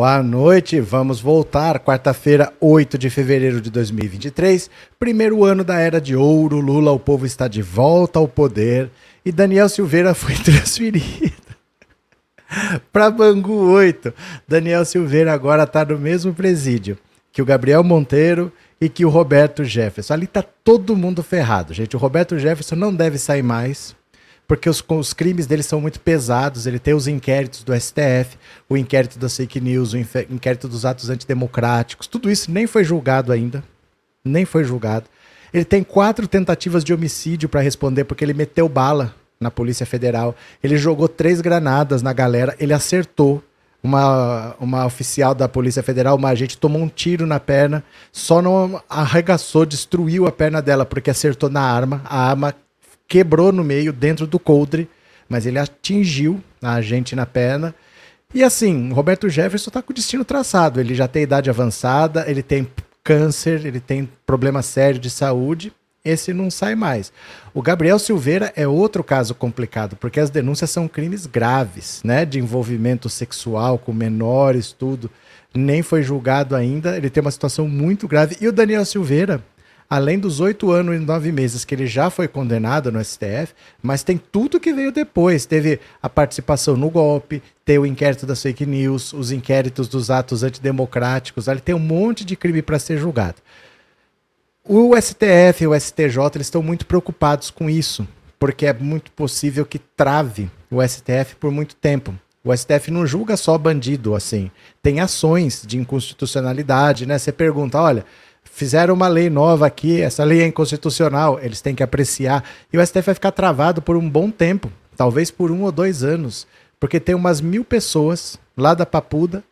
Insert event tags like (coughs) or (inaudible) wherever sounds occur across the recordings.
Boa noite, vamos voltar. Quarta-feira, 8 de fevereiro de 2023, primeiro ano da era de ouro. Lula, o povo está de volta ao poder e Daniel Silveira foi (laughs) transferido (laughs) para Bangu 8. Daniel Silveira agora está no mesmo presídio que o Gabriel Monteiro e que o Roberto Jefferson. Ali tá todo mundo ferrado, gente. O Roberto Jefferson não deve sair mais porque os, os, crimes dele são muito pesados. Ele tem os inquéritos do STF, o inquérito das fake news, o inquérito dos atos antidemocráticos. Tudo isso nem foi julgado ainda. Nem foi julgado. Ele tem quatro tentativas de homicídio para responder, porque ele meteu bala na Polícia Federal. Ele jogou três granadas na galera. Ele acertou. Uma, uma oficial da Polícia Federal, uma agente, tomou um tiro na perna, só não arregaçou, destruiu a perna dela, porque acertou na arma. A arma quebrou no meio, dentro do coldre, mas ele atingiu a agente na perna. E assim, Roberto Jefferson está com o destino traçado. Ele já tem idade avançada, ele tem câncer, ele tem problema sério de saúde. Esse não sai mais. O Gabriel Silveira é outro caso complicado, porque as denúncias são crimes graves, né? De envolvimento sexual com menores, tudo. Nem foi julgado ainda. Ele tem uma situação muito grave. E o Daniel Silveira, além dos oito anos e nove meses que ele já foi condenado no STF, mas tem tudo que veio depois. Teve a participação no golpe, tem o inquérito das fake news, os inquéritos dos atos antidemocráticos, ele tem um monte de crime para ser julgado. O STF e o STJ eles estão muito preocupados com isso, porque é muito possível que trave o STF por muito tempo. O STF não julga só bandido assim. Tem ações de inconstitucionalidade, né? Você pergunta, olha, fizeram uma lei nova aqui, essa lei é inconstitucional, eles têm que apreciar. E o STF vai ficar travado por um bom tempo, talvez por um ou dois anos, porque tem umas mil pessoas lá da Papuda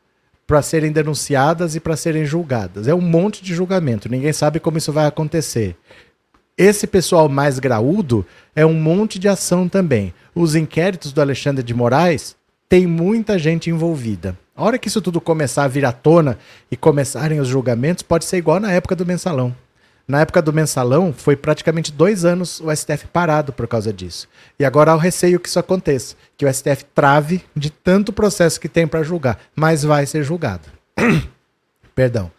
para serem denunciadas e para serem julgadas. É um monte de julgamento, ninguém sabe como isso vai acontecer. Esse pessoal mais graúdo é um monte de ação também. Os inquéritos do Alexandre de Moraes tem muita gente envolvida. A hora que isso tudo começar a vir à tona e começarem os julgamentos, pode ser igual na época do mensalão. Na época do mensalão, foi praticamente dois anos o STF parado por causa disso. E agora há o receio que isso aconteça, que o STF trave de tanto processo que tem para julgar, mas vai ser julgado. (clears throat) Perdão.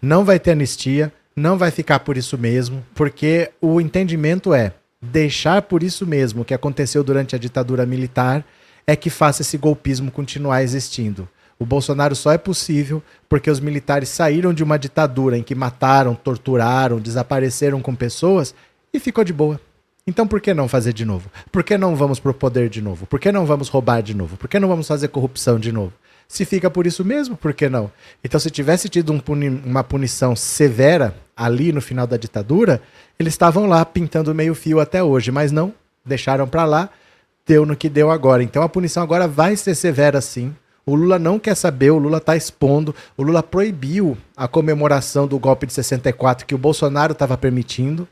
Não vai ter anistia, não vai ficar por isso mesmo, porque o entendimento é deixar por isso mesmo o que aconteceu durante a ditadura militar é que faça esse golpismo continuar existindo. O Bolsonaro só é possível porque os militares saíram de uma ditadura em que mataram, torturaram, desapareceram com pessoas e ficou de boa. Então por que não fazer de novo? Por que não vamos pro poder de novo? Por que não vamos roubar de novo? Por que não vamos fazer corrupção de novo? Se fica por isso mesmo, por que não? Então, se tivesse tido um puni uma punição severa ali no final da ditadura, eles estavam lá pintando meio fio até hoje, mas não, deixaram para lá, deu no que deu agora. Então a punição agora vai ser severa sim. O Lula não quer saber, o Lula está expondo. O Lula proibiu a comemoração do golpe de 64 que o Bolsonaro estava permitindo.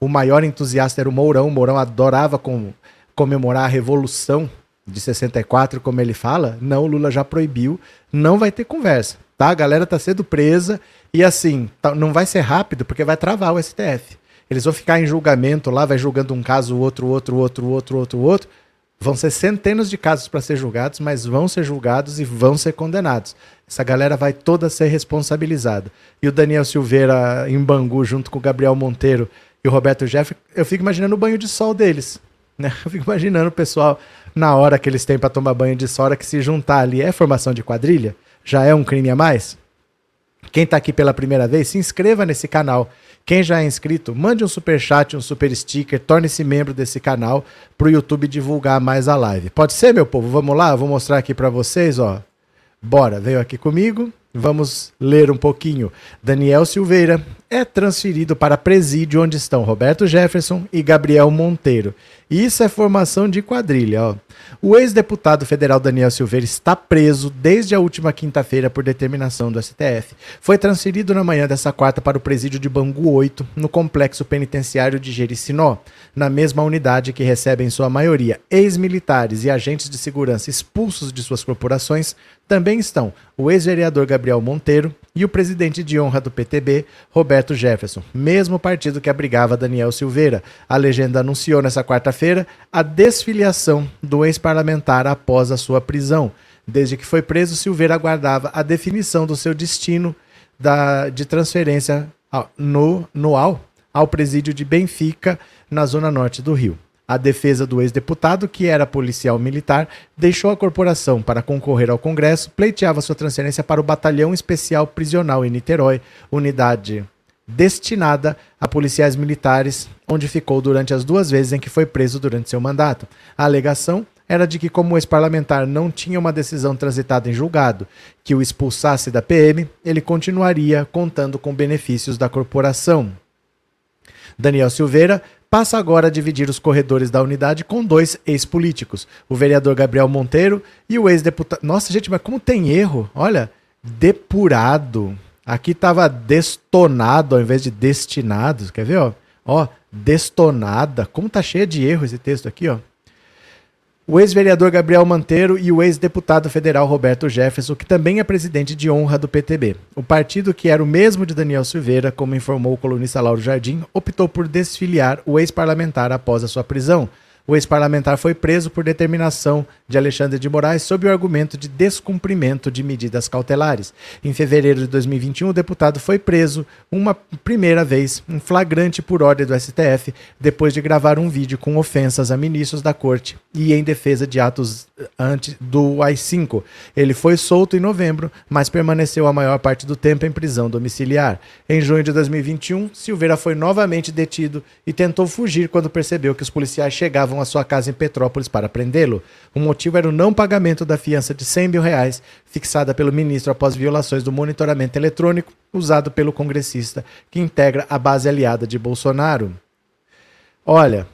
O maior entusiasta era o Mourão. O Mourão adorava com, comemorar a revolução de 64, como ele fala. Não, o Lula já proibiu. Não vai ter conversa, tá? A galera tá sendo presa e assim, tá, não vai ser rápido porque vai travar o STF. Eles vão ficar em julgamento lá, vai julgando um caso, outro, outro, outro, outro, outro, outro. Vão ser centenas de casos para ser julgados, mas vão ser julgados e vão ser condenados. Essa galera vai toda ser responsabilizada. E o Daniel Silveira em Bangu, junto com o Gabriel Monteiro e o Roberto Jeff, eu fico imaginando o banho de sol deles. Né? (laughs) Eu fico imaginando o pessoal, na hora que eles têm para tomar banho de sol, hora que se juntar ali, é formação de quadrilha? Já é um crime a mais? Quem está aqui pela primeira vez, se inscreva nesse canal. Quem já é inscrito, mande um super chat, um super sticker, torne-se membro desse canal para o YouTube divulgar mais a live. Pode ser, meu povo? Vamos lá, vou mostrar aqui para vocês, ó. Bora, veio aqui comigo. Vamos ler um pouquinho. Daniel Silveira é transferido para presídio onde estão Roberto Jefferson e Gabriel Monteiro. Isso é formação de quadrilha, ó. O ex-deputado federal Daniel Silveira está preso desde a última quinta-feira por determinação do STF. Foi transferido na manhã dessa quarta para o presídio de Bangu 8, no complexo penitenciário de Jericinó, na mesma unidade que recebe em sua maioria ex-militares e agentes de segurança expulsos de suas corporações, também estão o ex-vereador Gabriel Monteiro e o presidente de honra do PTB, Roberto Jefferson, mesmo partido que abrigava Daniel Silveira. A legenda anunciou nessa quarta-feira a desfiliação do ex-parlamentar após a sua prisão. Desde que foi preso, Silveira aguardava a definição do seu destino da, de transferência no, no ao, ao presídio de Benfica, na zona norte do Rio. A defesa do ex-deputado, que era policial militar, deixou a corporação para concorrer ao Congresso, pleiteava sua transferência para o Batalhão Especial Prisional em Niterói, unidade destinada a policiais militares, onde ficou durante as duas vezes em que foi preso durante seu mandato. A alegação era de que, como o ex-parlamentar não tinha uma decisão transitada em julgado que o expulsasse da PM, ele continuaria contando com benefícios da corporação. Daniel Silveira passa agora a dividir os corredores da unidade com dois ex-políticos, o vereador Gabriel Monteiro e o ex-deputado. Nossa, gente, mas como tem erro? Olha, depurado. Aqui estava destonado ao invés de destinado. Quer ver, ó? Ó, destonada. Como tá cheio de erro esse texto aqui, ó o ex-vereador Gabriel Manteiro e o ex-deputado federal Roberto Jefferson, que também é presidente de honra do PTB. O partido, que era o mesmo de Daniel Silveira, como informou o colunista Lauro Jardim, optou por desfiliar o ex-parlamentar após a sua prisão. O ex-parlamentar foi preso por determinação de Alexandre de Moraes sob o argumento de descumprimento de medidas cautelares. Em fevereiro de 2021, o deputado foi preso uma primeira vez, em flagrante por ordem do STF, depois de gravar um vídeo com ofensas a ministros da corte e em defesa de atos antes do AI-5. Ele foi solto em novembro, mas permaneceu a maior parte do tempo em prisão domiciliar. Em junho de 2021, Silveira foi novamente detido e tentou fugir quando percebeu que os policiais chegavam à sua casa em Petrópolis para prendê-lo. O motivo era o não pagamento da fiança de 100 mil reais, fixada pelo ministro após violações do monitoramento eletrônico usado pelo congressista que integra a base aliada de Bolsonaro. Olha,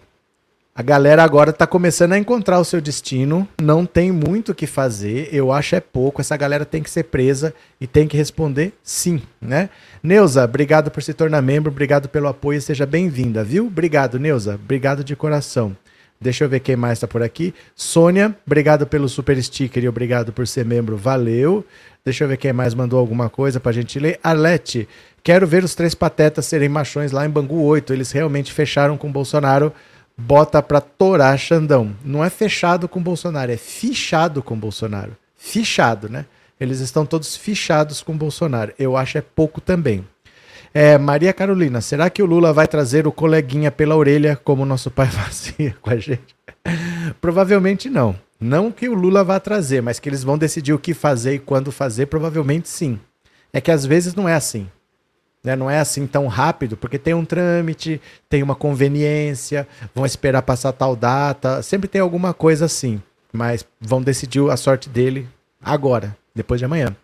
a galera agora está começando a encontrar o seu destino, não tem muito o que fazer, eu acho é pouco. Essa galera tem que ser presa e tem que responder sim, né? Neuza, obrigado por se tornar membro, obrigado pelo apoio, seja bem-vinda, viu? Obrigado, Neuza, obrigado de coração. Deixa eu ver quem mais está por aqui. Sônia, obrigado pelo super sticker e obrigado por ser membro. Valeu. Deixa eu ver quem mais mandou alguma coisa para a gente ler. Arlete, quero ver os três patetas serem machões lá em Bangu 8. Eles realmente fecharam com Bolsonaro. Bota para torar Xandão. Não é fechado com Bolsonaro, é fichado com Bolsonaro. Fichado, né? Eles estão todos fichados com Bolsonaro. Eu acho é pouco também. É, Maria Carolina, será que o Lula vai trazer o coleguinha pela orelha como nosso pai (laughs) fazia com a gente? Provavelmente não. Não que o Lula vá trazer, mas que eles vão decidir o que fazer e quando fazer, provavelmente sim. É que às vezes não é assim. Né? Não é assim tão rápido, porque tem um trâmite, tem uma conveniência, vão esperar passar tal data, sempre tem alguma coisa assim. Mas vão decidir a sorte dele agora, depois de amanhã.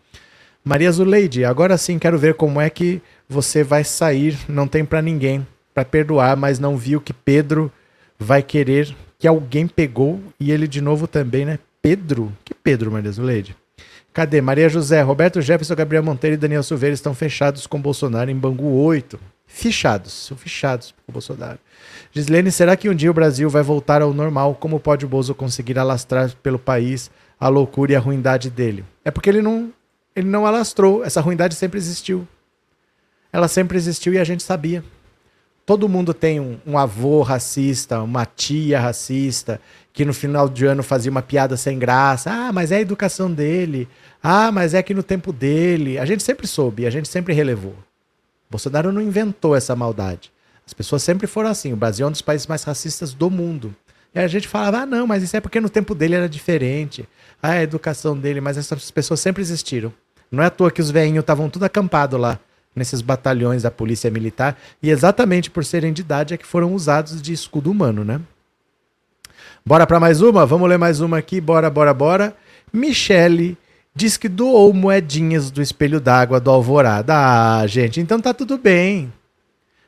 Maria Zuleide, agora sim quero ver como é que você vai sair, não tem para ninguém para perdoar, mas não viu que Pedro vai querer que alguém pegou e ele de novo também, né? Pedro? Que Pedro, Maria Zuleide? Cadê? Maria José, Roberto Jefferson, Gabriel Monteiro e Daniel Silveira estão fechados com Bolsonaro em Bangu 8. Fichados, são fichados com Bolsonaro. Gislene, será que um dia o Brasil vai voltar ao normal? Como pode o Bozo conseguir alastrar pelo país a loucura e a ruindade dele? É porque ele não ele não alastrou. Essa ruindade sempre existiu. Ela sempre existiu e a gente sabia. Todo mundo tem um, um, avô racista, uma tia racista, que no final de ano fazia uma piada sem graça. Ah, mas é a educação dele. Ah, mas é que no tempo dele. A gente sempre soube, a gente sempre relevou. Bolsonaro não inventou essa maldade. As pessoas sempre foram assim. O Brasil é um dos países mais racistas do mundo. E a gente falava, ah, não, mas isso é porque no tempo dele era diferente. Ah, a educação dele, mas essas pessoas sempre existiram. Não é à toa que os veinhos estavam tudo acampado lá, nesses batalhões da polícia militar, e exatamente por serem de idade é que foram usados de escudo humano, né? Bora para mais uma? Vamos ler mais uma aqui, bora, bora, bora. Michele diz que doou moedinhas do espelho d'água do Alvorada. Ah, gente, então tá tudo bem.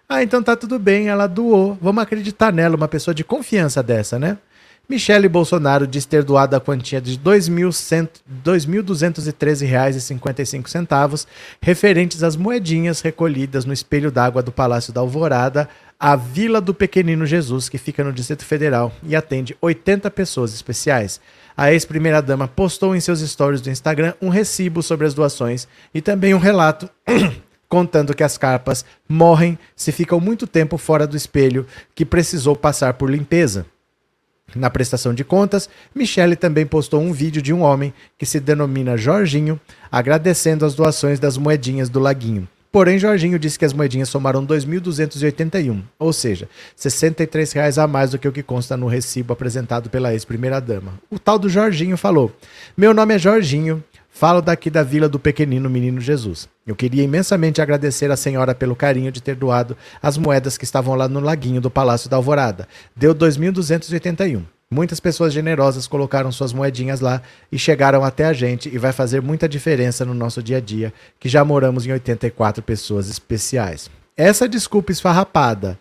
Ah, então tá tudo bem, ela doou. Vamos acreditar nela, uma pessoa de confiança dessa, né? Michele Bolsonaro diz ter doado a quantia de R$ 2.213,55 referentes às moedinhas recolhidas no espelho d'água do Palácio da Alvorada, a Vila do Pequenino Jesus, que fica no Distrito Federal e atende 80 pessoas especiais. A ex-primeira-dama postou em seus stories do Instagram um recibo sobre as doações e também um relato (coughs) contando que as carpas morrem se ficam muito tempo fora do espelho que precisou passar por limpeza. Na prestação de contas, Michele também postou um vídeo de um homem que se denomina Jorginho, agradecendo as doações das moedinhas do Laguinho. Porém, Jorginho disse que as moedinhas somaram 2.281, ou seja, 63 reais a mais do que o que consta no recibo apresentado pela ex-primeira-dama. O tal do Jorginho falou: Meu nome é Jorginho, falo daqui da Vila do Pequenino Menino Jesus. Eu queria imensamente agradecer à senhora pelo carinho de ter doado as moedas que estavam lá no laguinho do Palácio da Alvorada. Deu 2.281. Muitas pessoas generosas colocaram suas moedinhas lá e chegaram até a gente e vai fazer muita diferença no nosso dia a dia, que já moramos em 84 pessoas especiais. Essa desculpa esfarrapada,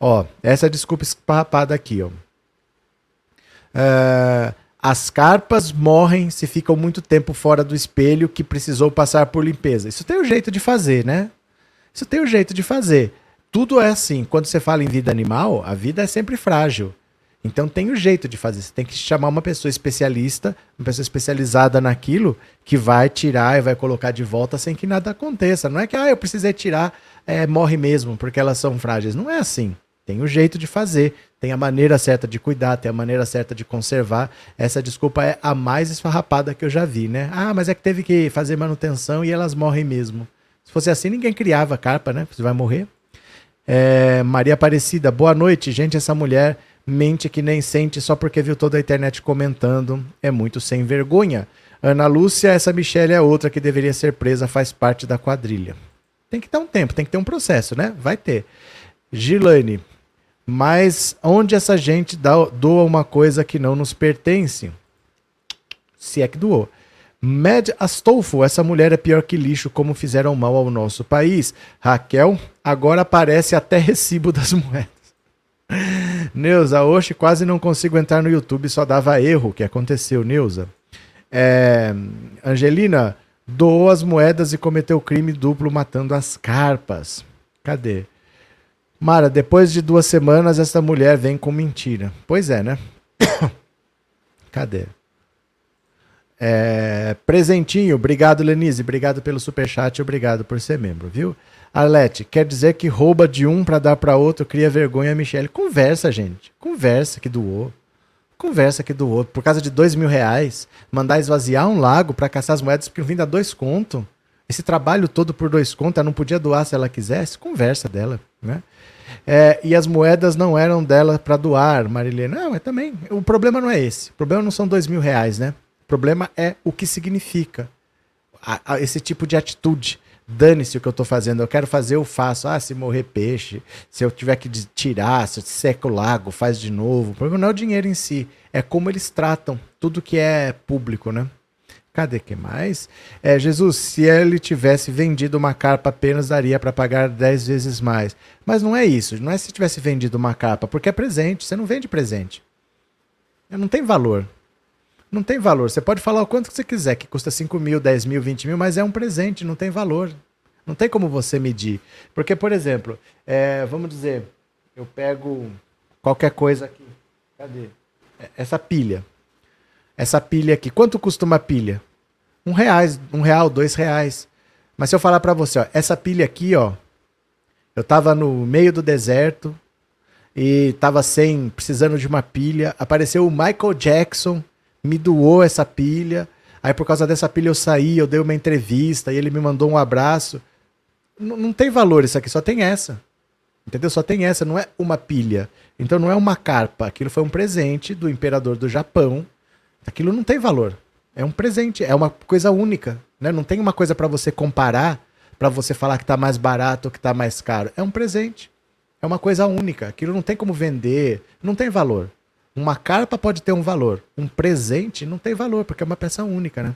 ó, essa desculpa esfarrapada aqui, ó. Uh, as carpas morrem se ficam muito tempo fora do espelho que precisou passar por limpeza. Isso tem um jeito de fazer, né? Isso tem um jeito de fazer. Tudo é assim. Quando você fala em vida animal, a vida é sempre frágil. Então tem um jeito de fazer. Você tem que chamar uma pessoa especialista, uma pessoa especializada naquilo, que vai tirar e vai colocar de volta sem que nada aconteça. Não é que, ah, eu precisei tirar, é, morre mesmo, porque elas são frágeis. Não é assim. Tem o jeito de fazer, tem a maneira certa de cuidar, tem a maneira certa de conservar. Essa desculpa é a mais esfarrapada que eu já vi, né? Ah, mas é que teve que fazer manutenção e elas morrem mesmo. Se fosse assim, ninguém criava carpa, né? Você vai morrer. É, Maria Aparecida, boa noite. Gente, essa mulher mente que nem sente só porque viu toda a internet comentando. É muito sem vergonha. Ana Lúcia, essa Michelle é outra que deveria ser presa, faz parte da quadrilha. Tem que ter um tempo, tem que ter um processo, né? Vai ter. Gilane, mas onde essa gente dá, doa uma coisa que não nos pertence? Se é que doou. Mad Astolfo, essa mulher é pior que lixo, como fizeram mal ao nosso país. Raquel, agora aparece até recibo das moedas. Neuza, hoje quase não consigo entrar no YouTube, só dava erro. O que aconteceu, Neuza? É, Angelina, doou as moedas e cometeu crime duplo matando as carpas. Cadê? Mara, depois de duas semanas, essa mulher vem com mentira. Pois é, né? (coughs) Cadê? É, presentinho, obrigado, Lenise. Obrigado pelo superchat, obrigado por ser membro, viu? Arlete, quer dizer que rouba de um para dar para outro, cria vergonha, Michele. Conversa, gente. Conversa que doou. Conversa que doou. Por causa de dois mil reais, mandar esvaziar um lago para caçar as moedas porque vim dar dois conto. Esse trabalho todo por dois conto, ela não podia doar se ela quisesse. Conversa dela, né? É, e as moedas não eram dela para doar, Marilene. Não, é também. O problema não é esse. O problema não são dois mil reais, né? O problema é o que significa a, a, esse tipo de atitude dane-se o que eu estou fazendo, eu quero fazer, eu faço. Ah, se morrer peixe, se eu tiver que tirar, se eu seco o lago, faz de novo. O problema não é o dinheiro em si, é como eles tratam tudo que é público, né? Cadê que mais? É, Jesus, se ele tivesse vendido uma carpa, apenas daria para pagar 10 vezes mais. Mas não é isso, não é se tivesse vendido uma carpa, porque é presente, você não vende presente. Não tem valor. Não tem valor. Você pode falar o quanto que você quiser, que custa 5 mil, 10 mil, 20 mil, mas é um presente, não tem valor. Não tem como você medir. Porque, por exemplo, é, vamos dizer, eu pego qualquer coisa aqui. Cadê? É, essa pilha. Essa pilha aqui. Quanto custa uma pilha? Um reais, um real, dois reais. Mas se eu falar para você, ó, essa pilha aqui, ó, eu tava no meio do deserto e tava sem, precisando de uma pilha. Apareceu o Michael Jackson me doou essa pilha. Aí por causa dessa pilha eu saí, eu dei uma entrevista e ele me mandou um abraço. N não tem valor isso aqui, só tem essa. Entendeu? Só tem essa, não é uma pilha. Então não é uma carpa. Aquilo foi um presente do imperador do Japão. Aquilo não tem valor. É um presente, é uma coisa única. Né? Não tem uma coisa para você comparar, para você falar que está mais barato ou que está mais caro. É um presente. É uma coisa única. Aquilo não tem como vender, não tem valor. Uma carpa pode ter um valor, um presente não tem valor, porque é uma peça única, né?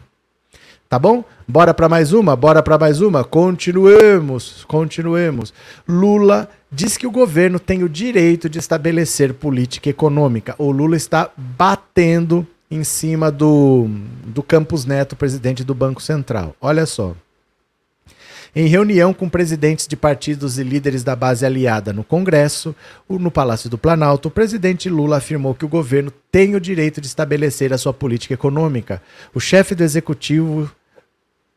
Tá bom? Bora para mais uma? Bora para mais uma? Continuemos, continuemos. Lula diz que o governo tem o direito de estabelecer política econômica. O Lula está batendo em cima do, do Campos Neto, presidente do Banco Central. Olha só. Em reunião com presidentes de partidos e líderes da base aliada no Congresso, no Palácio do Planalto, o presidente Lula afirmou que o governo tem o direito de estabelecer a sua política econômica. O chefe do executivo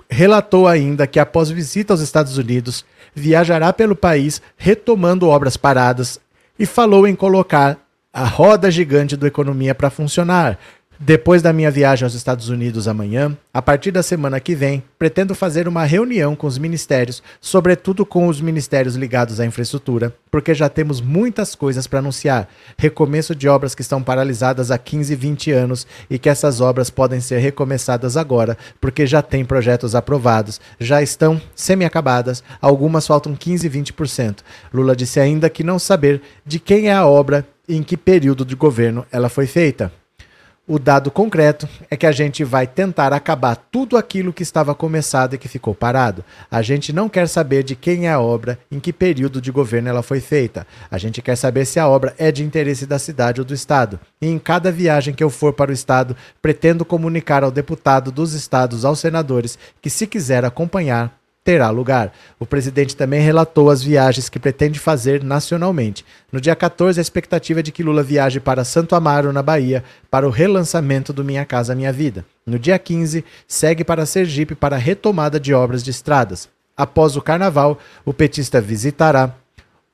relatou ainda que, após visita aos Estados Unidos, viajará pelo país retomando obras paradas e falou em colocar a roda gigante do economia para funcionar. Depois da minha viagem aos Estados Unidos amanhã, a partir da semana que vem, pretendo fazer uma reunião com os ministérios, sobretudo com os ministérios ligados à infraestrutura, porque já temos muitas coisas para anunciar. Recomeço de obras que estão paralisadas há 15, 20 anos e que essas obras podem ser recomeçadas agora, porque já tem projetos aprovados, já estão semi-acabadas, algumas faltam 15, 20%. Lula disse ainda que não saber de quem é a obra e em que período de governo ela foi feita. O dado concreto é que a gente vai tentar acabar tudo aquilo que estava começado e que ficou parado. A gente não quer saber de quem é a obra, em que período de governo ela foi feita. A gente quer saber se a obra é de interesse da cidade ou do estado. E em cada viagem que eu for para o estado, pretendo comunicar ao deputado dos estados, aos senadores, que se quiser acompanhar, terá lugar. O presidente também relatou as viagens que pretende fazer nacionalmente. No dia 14, a expectativa é de que Lula viaje para Santo Amaro, na Bahia, para o relançamento do Minha Casa Minha Vida. No dia 15, segue para Sergipe para a retomada de obras de estradas. Após o carnaval, o petista visitará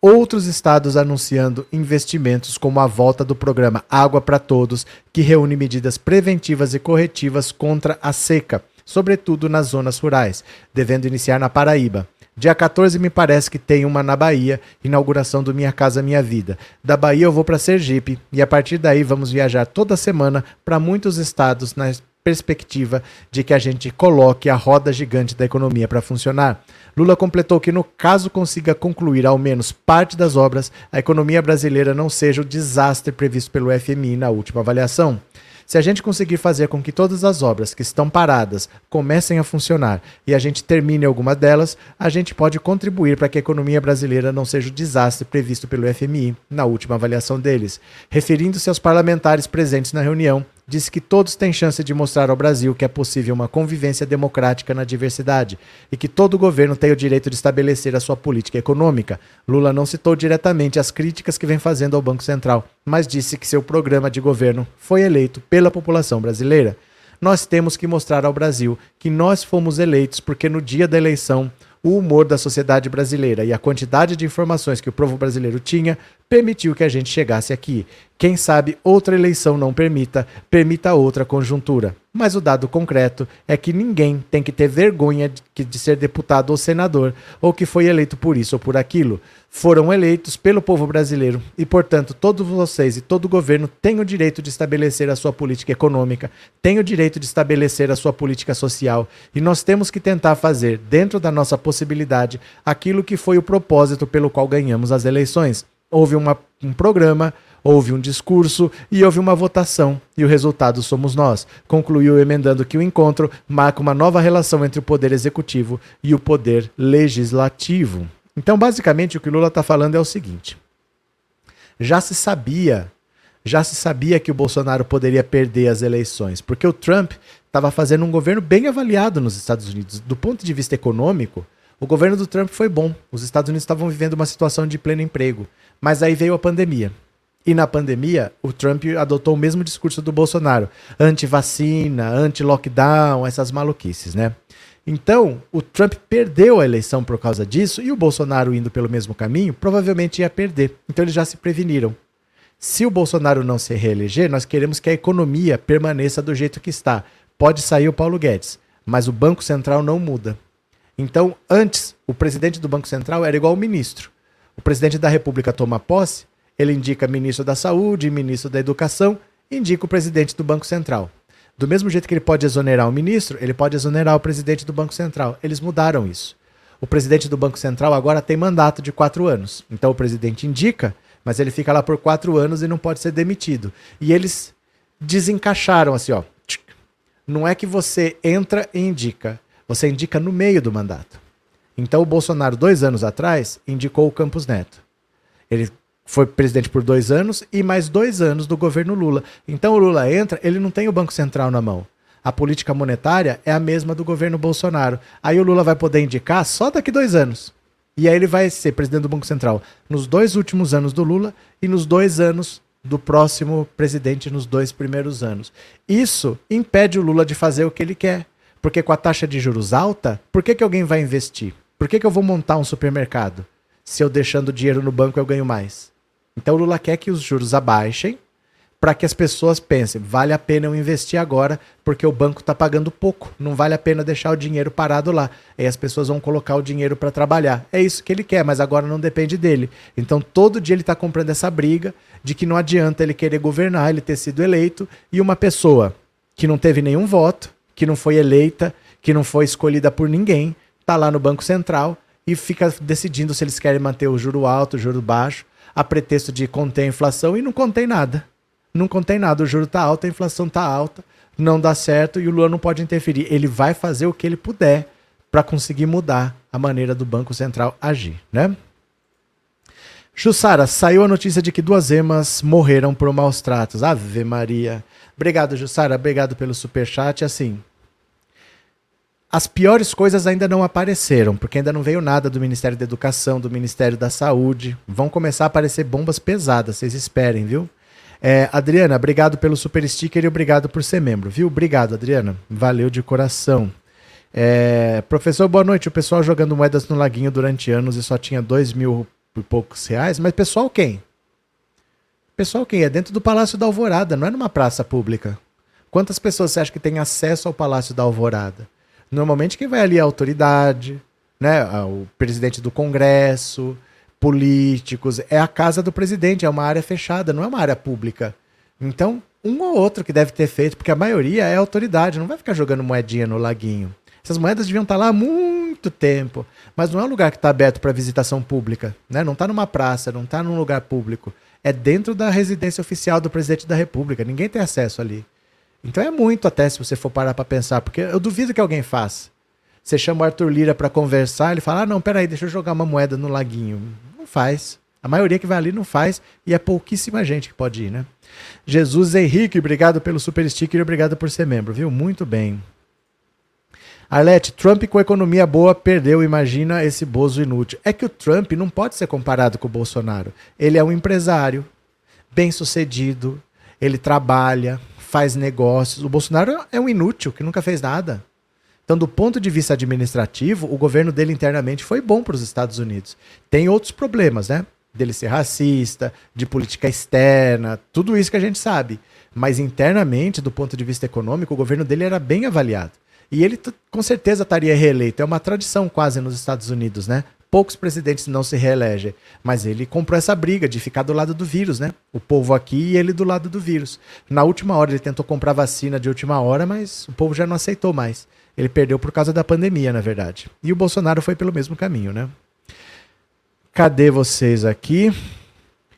outros estados anunciando investimentos como a volta do programa Água para Todos, que reúne medidas preventivas e corretivas contra a seca sobretudo nas zonas rurais, devendo iniciar na Paraíba. Dia 14 me parece que tem uma na Bahia, inauguração do Minha Casa Minha Vida. Da Bahia eu vou para Sergipe e a partir daí vamos viajar toda semana para muitos estados na perspectiva de que a gente coloque a roda gigante da economia para funcionar. Lula completou que no caso consiga concluir ao menos parte das obras, a economia brasileira não seja o desastre previsto pelo FMI na última avaliação. Se a gente conseguir fazer com que todas as obras que estão paradas comecem a funcionar e a gente termine alguma delas, a gente pode contribuir para que a economia brasileira não seja o desastre previsto pelo FMI na última avaliação deles. Referindo-se aos parlamentares presentes na reunião, disse que todos têm chance de mostrar ao Brasil que é possível uma convivência democrática na diversidade e que todo governo tem o direito de estabelecer a sua política econômica. Lula não citou diretamente as críticas que vem fazendo ao Banco Central, mas disse que seu programa de governo foi eleito pela população brasileira. Nós temos que mostrar ao Brasil que nós fomos eleitos porque no dia da eleição o humor da sociedade brasileira e a quantidade de informações que o povo brasileiro tinha permitiu que a gente chegasse aqui. Quem sabe outra eleição não permita, permita outra conjuntura. Mas o dado concreto é que ninguém tem que ter vergonha de, de, ser deputado ou senador, ou que foi eleito por isso ou por aquilo. Foram eleitos pelo povo brasileiro e, portanto, todos vocês e todo governo têm o direito de estabelecer a sua política econômica, têm o direito de estabelecer a sua política social, e nós temos que tentar fazer, dentro da nossa possibilidade, aquilo que foi o propósito pelo qual ganhamos as eleições houve uma, um programa, houve um discurso e houve uma votação, e o resultado somos nós. Concluiu emendando que o encontro marca uma nova relação entre o poder executivo e o poder legislativo. Então, basicamente, o que Lula está falando é o seguinte: já se sabia, já se sabia que o Bolsonaro poderia perder as eleições, porque o Trump estava fazendo um governo bem avaliado nos Estados Unidos. Do ponto de vista econômico, o governo do Trump foi bom. Os Estados Unidos estavam vivendo uma situação de pleno emprego. Mas aí veio a pandemia. E na pandemia, o Trump adotou o mesmo discurso do Bolsonaro: anti-vacina, anti-lockdown, essas maluquices, né? Então, o Trump perdeu a eleição por causa disso e o Bolsonaro indo pelo mesmo caminho provavelmente ia perder. Então, eles já se preveniram. Se o Bolsonaro não se reeleger, nós queremos que a economia permaneça do jeito que está. Pode sair o Paulo Guedes, mas o Banco Central não muda. Então, antes, o presidente do Banco Central era igual o ministro. O presidente da República toma posse, ele indica ministro da Saúde, ministro da Educação, indica o presidente do Banco Central. Do mesmo jeito que ele pode exonerar o ministro, ele pode exonerar o presidente do Banco Central. Eles mudaram isso. O presidente do Banco Central agora tem mandato de quatro anos. Então o presidente indica, mas ele fica lá por quatro anos e não pode ser demitido. E eles desencaixaram assim, ó. Não é que você entra e indica, você indica no meio do mandato. Então o Bolsonaro, dois anos atrás, indicou o Campos Neto. Ele foi presidente por dois anos e mais dois anos do governo Lula. Então o Lula entra, ele não tem o Banco Central na mão. A política monetária é a mesma do governo Bolsonaro. Aí o Lula vai poder indicar só daqui dois anos. E aí ele vai ser presidente do Banco Central nos dois últimos anos do Lula e nos dois anos do próximo presidente nos dois primeiros anos. Isso impede o Lula de fazer o que ele quer. Porque com a taxa de juros alta, por que, que alguém vai investir? Por que, que eu vou montar um supermercado? Se eu deixando dinheiro no banco eu ganho mais. Então o Lula quer que os juros abaixem para que as pessoas pensem, vale a pena eu investir agora, porque o banco está pagando pouco, não vale a pena deixar o dinheiro parado lá. Aí as pessoas vão colocar o dinheiro para trabalhar. É isso que ele quer, mas agora não depende dele. Então todo dia ele está comprando essa briga de que não adianta ele querer governar, ele ter sido eleito, e uma pessoa que não teve nenhum voto, que não foi eleita, que não foi escolhida por ninguém, está lá no Banco Central e fica decidindo se eles querem manter o juro alto, o juro baixo, a pretexto de conter a inflação e não contém nada não contém nada. O juro está alto, a inflação está alta, não dá certo e o Lula não pode interferir. Ele vai fazer o que ele puder para conseguir mudar a maneira do Banco Central agir, né? Jussara, saiu a notícia de que duas emas morreram por maus tratos. Ave Maria. Obrigado, Jussara. Obrigado pelo superchat. Assim, as piores coisas ainda não apareceram, porque ainda não veio nada do Ministério da Educação, do Ministério da Saúde. Vão começar a aparecer bombas pesadas, vocês esperem, viu? É, Adriana, obrigado pelo super sticker e obrigado por ser membro, viu? Obrigado, Adriana. Valeu de coração. É, professor, boa noite. O pessoal jogando moedas no laguinho durante anos e só tinha dois mil e poucos reais. Mas pessoal quem? Pessoal quem? É dentro do Palácio da Alvorada, não é numa praça pública. Quantas pessoas você acha que tem acesso ao Palácio da Alvorada? Normalmente quem vai ali é a autoridade, né? O presidente do Congresso, políticos. É a casa do presidente, é uma área fechada, não é uma área pública. Então, um ou outro que deve ter feito, porque a maioria é autoridade, não vai ficar jogando moedinha no laguinho. Essas moedas deviam estar lá há muito tempo, mas não é um lugar que está aberto para visitação pública, né? Não está numa praça, não está num lugar público. É dentro da residência oficial do presidente da República. Ninguém tem acesso ali. Então é muito até se você for parar para pensar, porque eu duvido que alguém faça. Você chama o Arthur Lira para conversar, ele fala: ah, não, peraí, deixa eu jogar uma moeda no laguinho. Não faz. A maioria que vai ali não faz e é pouquíssima gente que pode ir, né? Jesus Henrique, obrigado pelo super sticker e obrigado por ser membro, viu? Muito bem. Arlete, Trump com economia boa perdeu, imagina esse bozo inútil. É que o Trump não pode ser comparado com o Bolsonaro. Ele é um empresário, bem sucedido, ele trabalha, faz negócios. O Bolsonaro é um inútil que nunca fez nada. Então, do ponto de vista administrativo, o governo dele internamente foi bom para os Estados Unidos. Tem outros problemas, né? Dele ser racista, de política externa, tudo isso que a gente sabe. Mas internamente, do ponto de vista econômico, o governo dele era bem avaliado. E ele com certeza estaria reeleito. É uma tradição quase nos Estados Unidos, né? Poucos presidentes não se reelegem. Mas ele comprou essa briga de ficar do lado do vírus, né? O povo aqui e ele do lado do vírus. Na última hora ele tentou comprar vacina de última hora, mas o povo já não aceitou mais. Ele perdeu por causa da pandemia, na verdade. E o Bolsonaro foi pelo mesmo caminho, né? Cadê vocês aqui?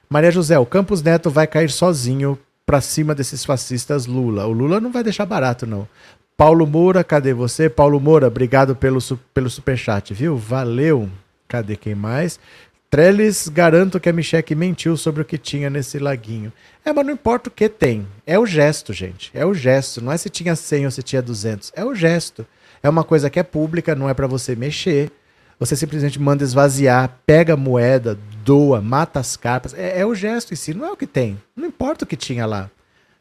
Maria José, o Campos Neto vai cair sozinho para cima desses fascistas Lula. O Lula não vai deixar barato, não. Paulo Moura, cadê você? Paulo Moura, obrigado pelo, pelo superchat, viu? Valeu. Cadê quem mais? Trellis, garanto que a Micheque mentiu sobre o que tinha nesse laguinho. É, mas não importa o que tem. É o gesto, gente. É o gesto. Não é se tinha 100 ou se tinha 200. É o gesto. É uma coisa que é pública, não é para você mexer. Você simplesmente manda esvaziar, pega a moeda, doa, mata as carpas. É, é, o gesto em si, não é o que tem. Não importa o que tinha lá.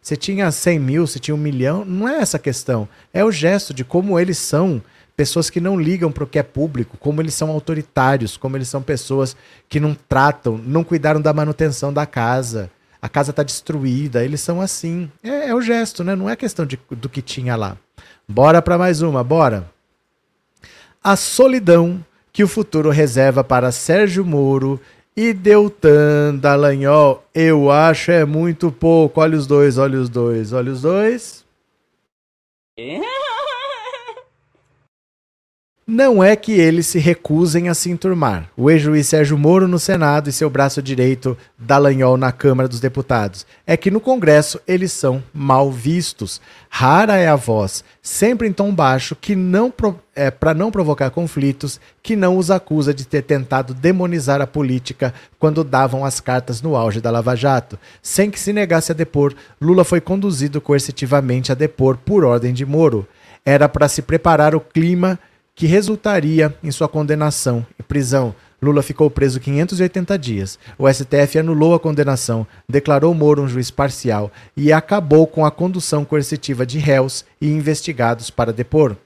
Se tinha 100 mil, se tinha um milhão, não é essa a questão. É o gesto de como eles são pessoas que não ligam para o que é público, como eles são autoritários, como eles são pessoas que não tratam, não cuidaram da manutenção da casa. A casa está destruída, eles são assim. É, é, o gesto, né? Não é questão de, do que tinha lá. Bora para mais uma, bora. A solidão que o futuro reserva para Sérgio Moro e Deltan Dallagnol, eu acho é muito pouco. Olha os dois, olha os dois, olha os dois. Não é que eles se recusem a se enturmar. O ex-juiz Sérgio Moro no Senado e seu braço direito Dallagnol na Câmara dos Deputados. É que no Congresso eles são mal vistos. Rara é a voz, sempre em tom baixo, que não é, para não provocar conflitos, que não os acusa de ter tentado demonizar a política quando davam as cartas no auge da Lava Jato. Sem que se negasse a depor, Lula foi conduzido coercitivamente a depor por ordem de Moro. Era para se preparar o clima que resultaria em sua condenação e prisão. Lula ficou preso 580 dias. O STF anulou a condenação, declarou Moro um juiz parcial e acabou com a condução coercitiva de réus e investigados para depor.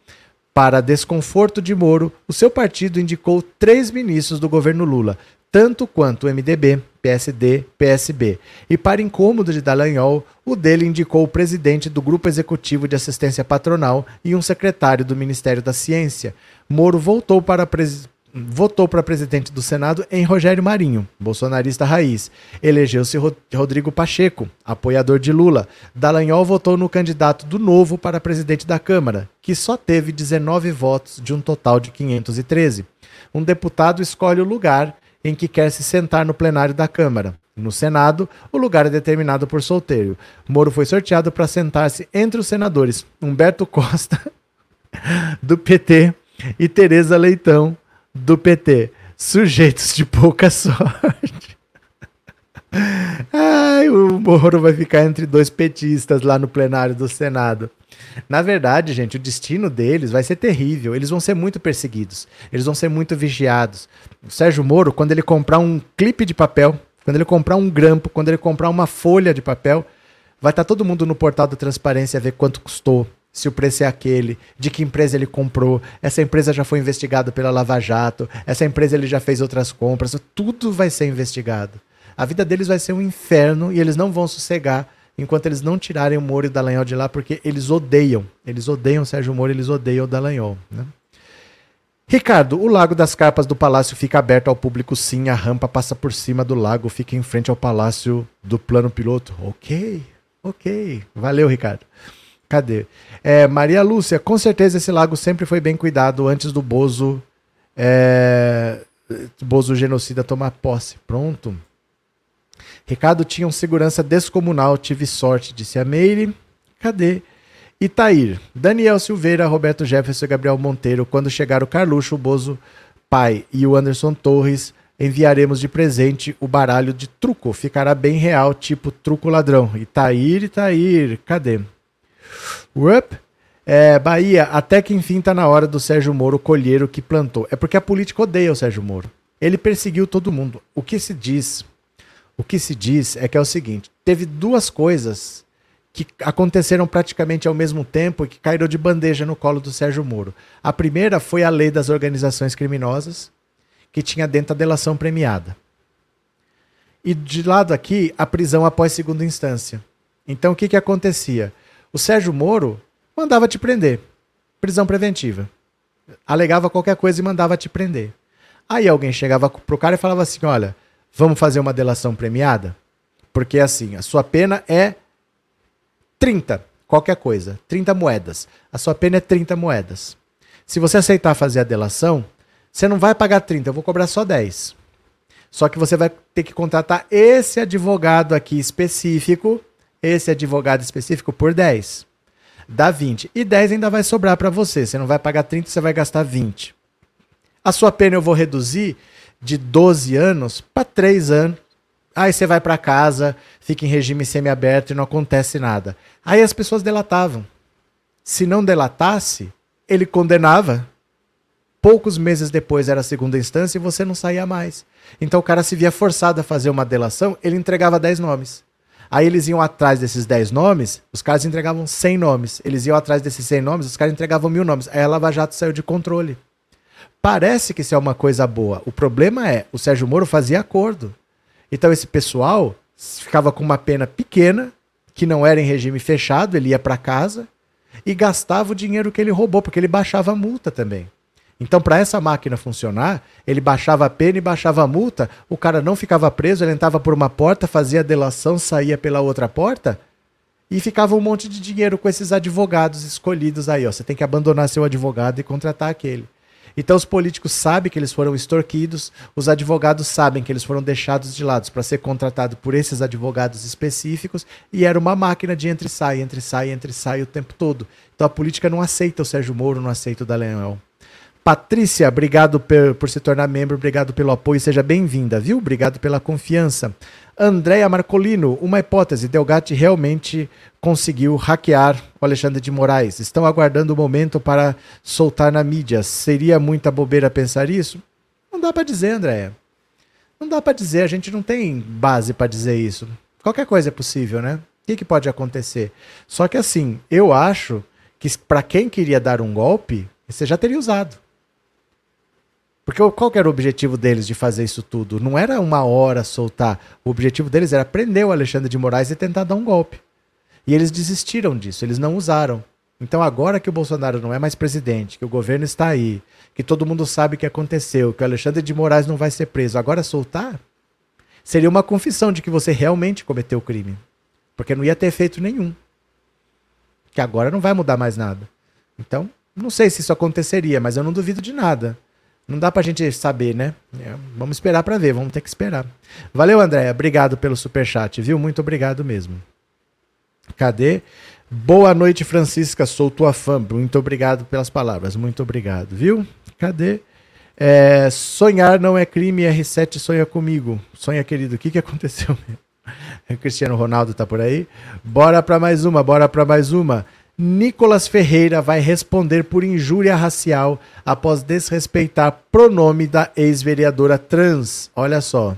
Para desconforto de Moro, o seu partido indicou três ministros do governo Lula, tanto quanto o MDB, PSD, PSB. E para incômodo de Dallagnol, o dele indicou o presidente do Grupo Executivo de Assistência Patronal e um secretário do Ministério da Ciência. Moro voltou para votou para presidente do Senado em Rogério Marinho, bolsonarista raiz. Elegeu-se Rodrigo Pacheco, apoiador de Lula. Dallagnol votou no candidato do Novo para presidente da Câmara, que só teve 19 votos de um total de 513. Um deputado escolhe o lugar em que quer se sentar no plenário da Câmara. No Senado, o lugar é determinado por solteiro. Moro foi sorteado para sentar-se entre os senadores Humberto Costa, (laughs) do PT, e Tereza Leitão, do PT. Sujeitos de pouca (laughs) sorte. Ai, o Moro vai ficar entre dois petistas lá no plenário do Senado. Na verdade, gente, o destino deles vai ser terrível. Eles vão ser muito perseguidos. Eles vão ser muito vigiados. O Sérgio Moro, quando ele comprar um clipe de papel, quando ele comprar um grampo, quando ele comprar uma folha de papel, vai estar tá todo mundo no portal da transparência a ver quanto custou, se o preço é aquele, de que empresa ele comprou, essa empresa já foi investigada pela Lava Jato, essa empresa ele já fez outras compras, tudo vai ser investigado. A vida deles vai ser um inferno e eles não vão sossegar enquanto eles não tirarem o Moro e o Dallagnol de lá, porque eles odeiam, eles odeiam o Sérgio Moro, eles odeiam o Dallagnol. Né? Ricardo, o Lago das Carpas do Palácio fica aberto ao público sim, a rampa passa por cima do lago, fica em frente ao Palácio do Plano Piloto. Ok, ok. Valeu, Ricardo. Cadê? É, Maria Lúcia, com certeza esse lago sempre foi bem cuidado antes do Bozo, é, Bozo genocida tomar posse. Pronto. Ricardo tinha um segurança descomunal, tive sorte, disse a Meire. Cadê? Itair, Daniel Silveira, Roberto Jefferson e Gabriel Monteiro. Quando chegar o Carluxo, o Bozo pai e o Anderson Torres, enviaremos de presente o baralho de truco. Ficará bem real, tipo truco ladrão. Itair, Itair, cadê? Rup, é, Bahia, até que enfim tá na hora do Sérgio Moro colher o que plantou. É porque a política odeia o Sérgio Moro. Ele perseguiu todo mundo. O que se diz o que se diz é que é o seguinte: teve duas coisas que aconteceram praticamente ao mesmo tempo e que caíram de bandeja no colo do Sérgio Moro. A primeira foi a lei das organizações criminosas, que tinha dentro a delação premiada. E de lado aqui, a prisão após segunda instância. Então o que, que acontecia? O Sérgio Moro mandava te prender. Prisão preventiva. Alegava qualquer coisa e mandava te prender. Aí alguém chegava pro cara e falava assim: olha, Vamos fazer uma delação premiada? Porque assim, a sua pena é 30, qualquer coisa, 30 moedas. A sua pena é 30 moedas. Se você aceitar fazer a delação, você não vai pagar 30, eu vou cobrar só 10. Só que você vai ter que contratar esse advogado aqui específico, esse advogado específico por 10. Dá 20. E 10 ainda vai sobrar para você. Você não vai pagar 30, você vai gastar 20. A sua pena eu vou reduzir de 12 anos para 3 anos. Aí você vai para casa, fica em regime semiaberto e não acontece nada. Aí as pessoas delatavam. Se não delatasse, ele condenava. Poucos meses depois era a segunda instância e você não saía mais. Então o cara se via forçado a fazer uma delação, ele entregava 10 nomes. Aí eles iam atrás desses 10 nomes, os caras entregavam 100 nomes. Eles iam atrás desses 100 nomes, os caras entregavam mil nomes. Aí a Lava Jato saiu de controle. Parece que isso é uma coisa boa. O problema é, o Sérgio Moro fazia acordo. Então esse pessoal ficava com uma pena pequena, que não era em regime fechado, ele ia para casa e gastava o dinheiro que ele roubou, porque ele baixava a multa também. Então, para essa máquina funcionar, ele baixava a pena e baixava a multa, o cara não ficava preso, ele entrava por uma porta, fazia a delação, saía pela outra porta e ficava um monte de dinheiro com esses advogados escolhidos aí. Ó. Você tem que abandonar seu advogado e contratar aquele. Então os políticos sabem que eles foram extorquidos, os advogados sabem que eles foram deixados de lado para ser contratado por esses advogados específicos e era uma máquina de entre sai, entre sai, entre sai o tempo todo. Então a política não aceita o Sérgio Moro, não aceita o Dallagnol. Patrícia, obrigado por, por se tornar membro, obrigado pelo apoio, seja bem-vinda, viu? Obrigado pela confiança. Andréa Marcolino, uma hipótese, Delgatti realmente conseguiu hackear o Alexandre de Moraes. Estão aguardando o momento para soltar na mídia. Seria muita bobeira pensar isso? Não dá para dizer, Andréa. Não dá para dizer, a gente não tem base para dizer isso. Qualquer coisa é possível, né? O que, que pode acontecer? Só que assim, eu acho que para quem queria dar um golpe, você já teria usado. Porque qual era o objetivo deles de fazer isso tudo? Não era uma hora soltar. O objetivo deles era prender o Alexandre de Moraes e tentar dar um golpe. E eles desistiram disso, eles não usaram. Então, agora que o Bolsonaro não é mais presidente, que o governo está aí, que todo mundo sabe o que aconteceu, que o Alexandre de Moraes não vai ser preso, agora soltar? Seria uma confissão de que você realmente cometeu o crime. Porque não ia ter efeito nenhum. Que agora não vai mudar mais nada. Então, não sei se isso aconteceria, mas eu não duvido de nada. Não dá pra gente saber, né? É, vamos esperar para ver, vamos ter que esperar. Valeu, Andréia. Obrigado pelo super chat, viu? Muito obrigado mesmo. Cadê? Boa noite, Francisca. Sou tua fã. Muito obrigado pelas palavras. Muito obrigado, viu? Cadê? É, sonhar não é crime. R7 sonha comigo. Sonha, querido. O que, que aconteceu? O (laughs) Cristiano Ronaldo tá por aí. Bora para mais uma. Bora para mais uma. Nicolas Ferreira vai responder por injúria racial após desrespeitar pronome da ex-vereadora trans. Olha só.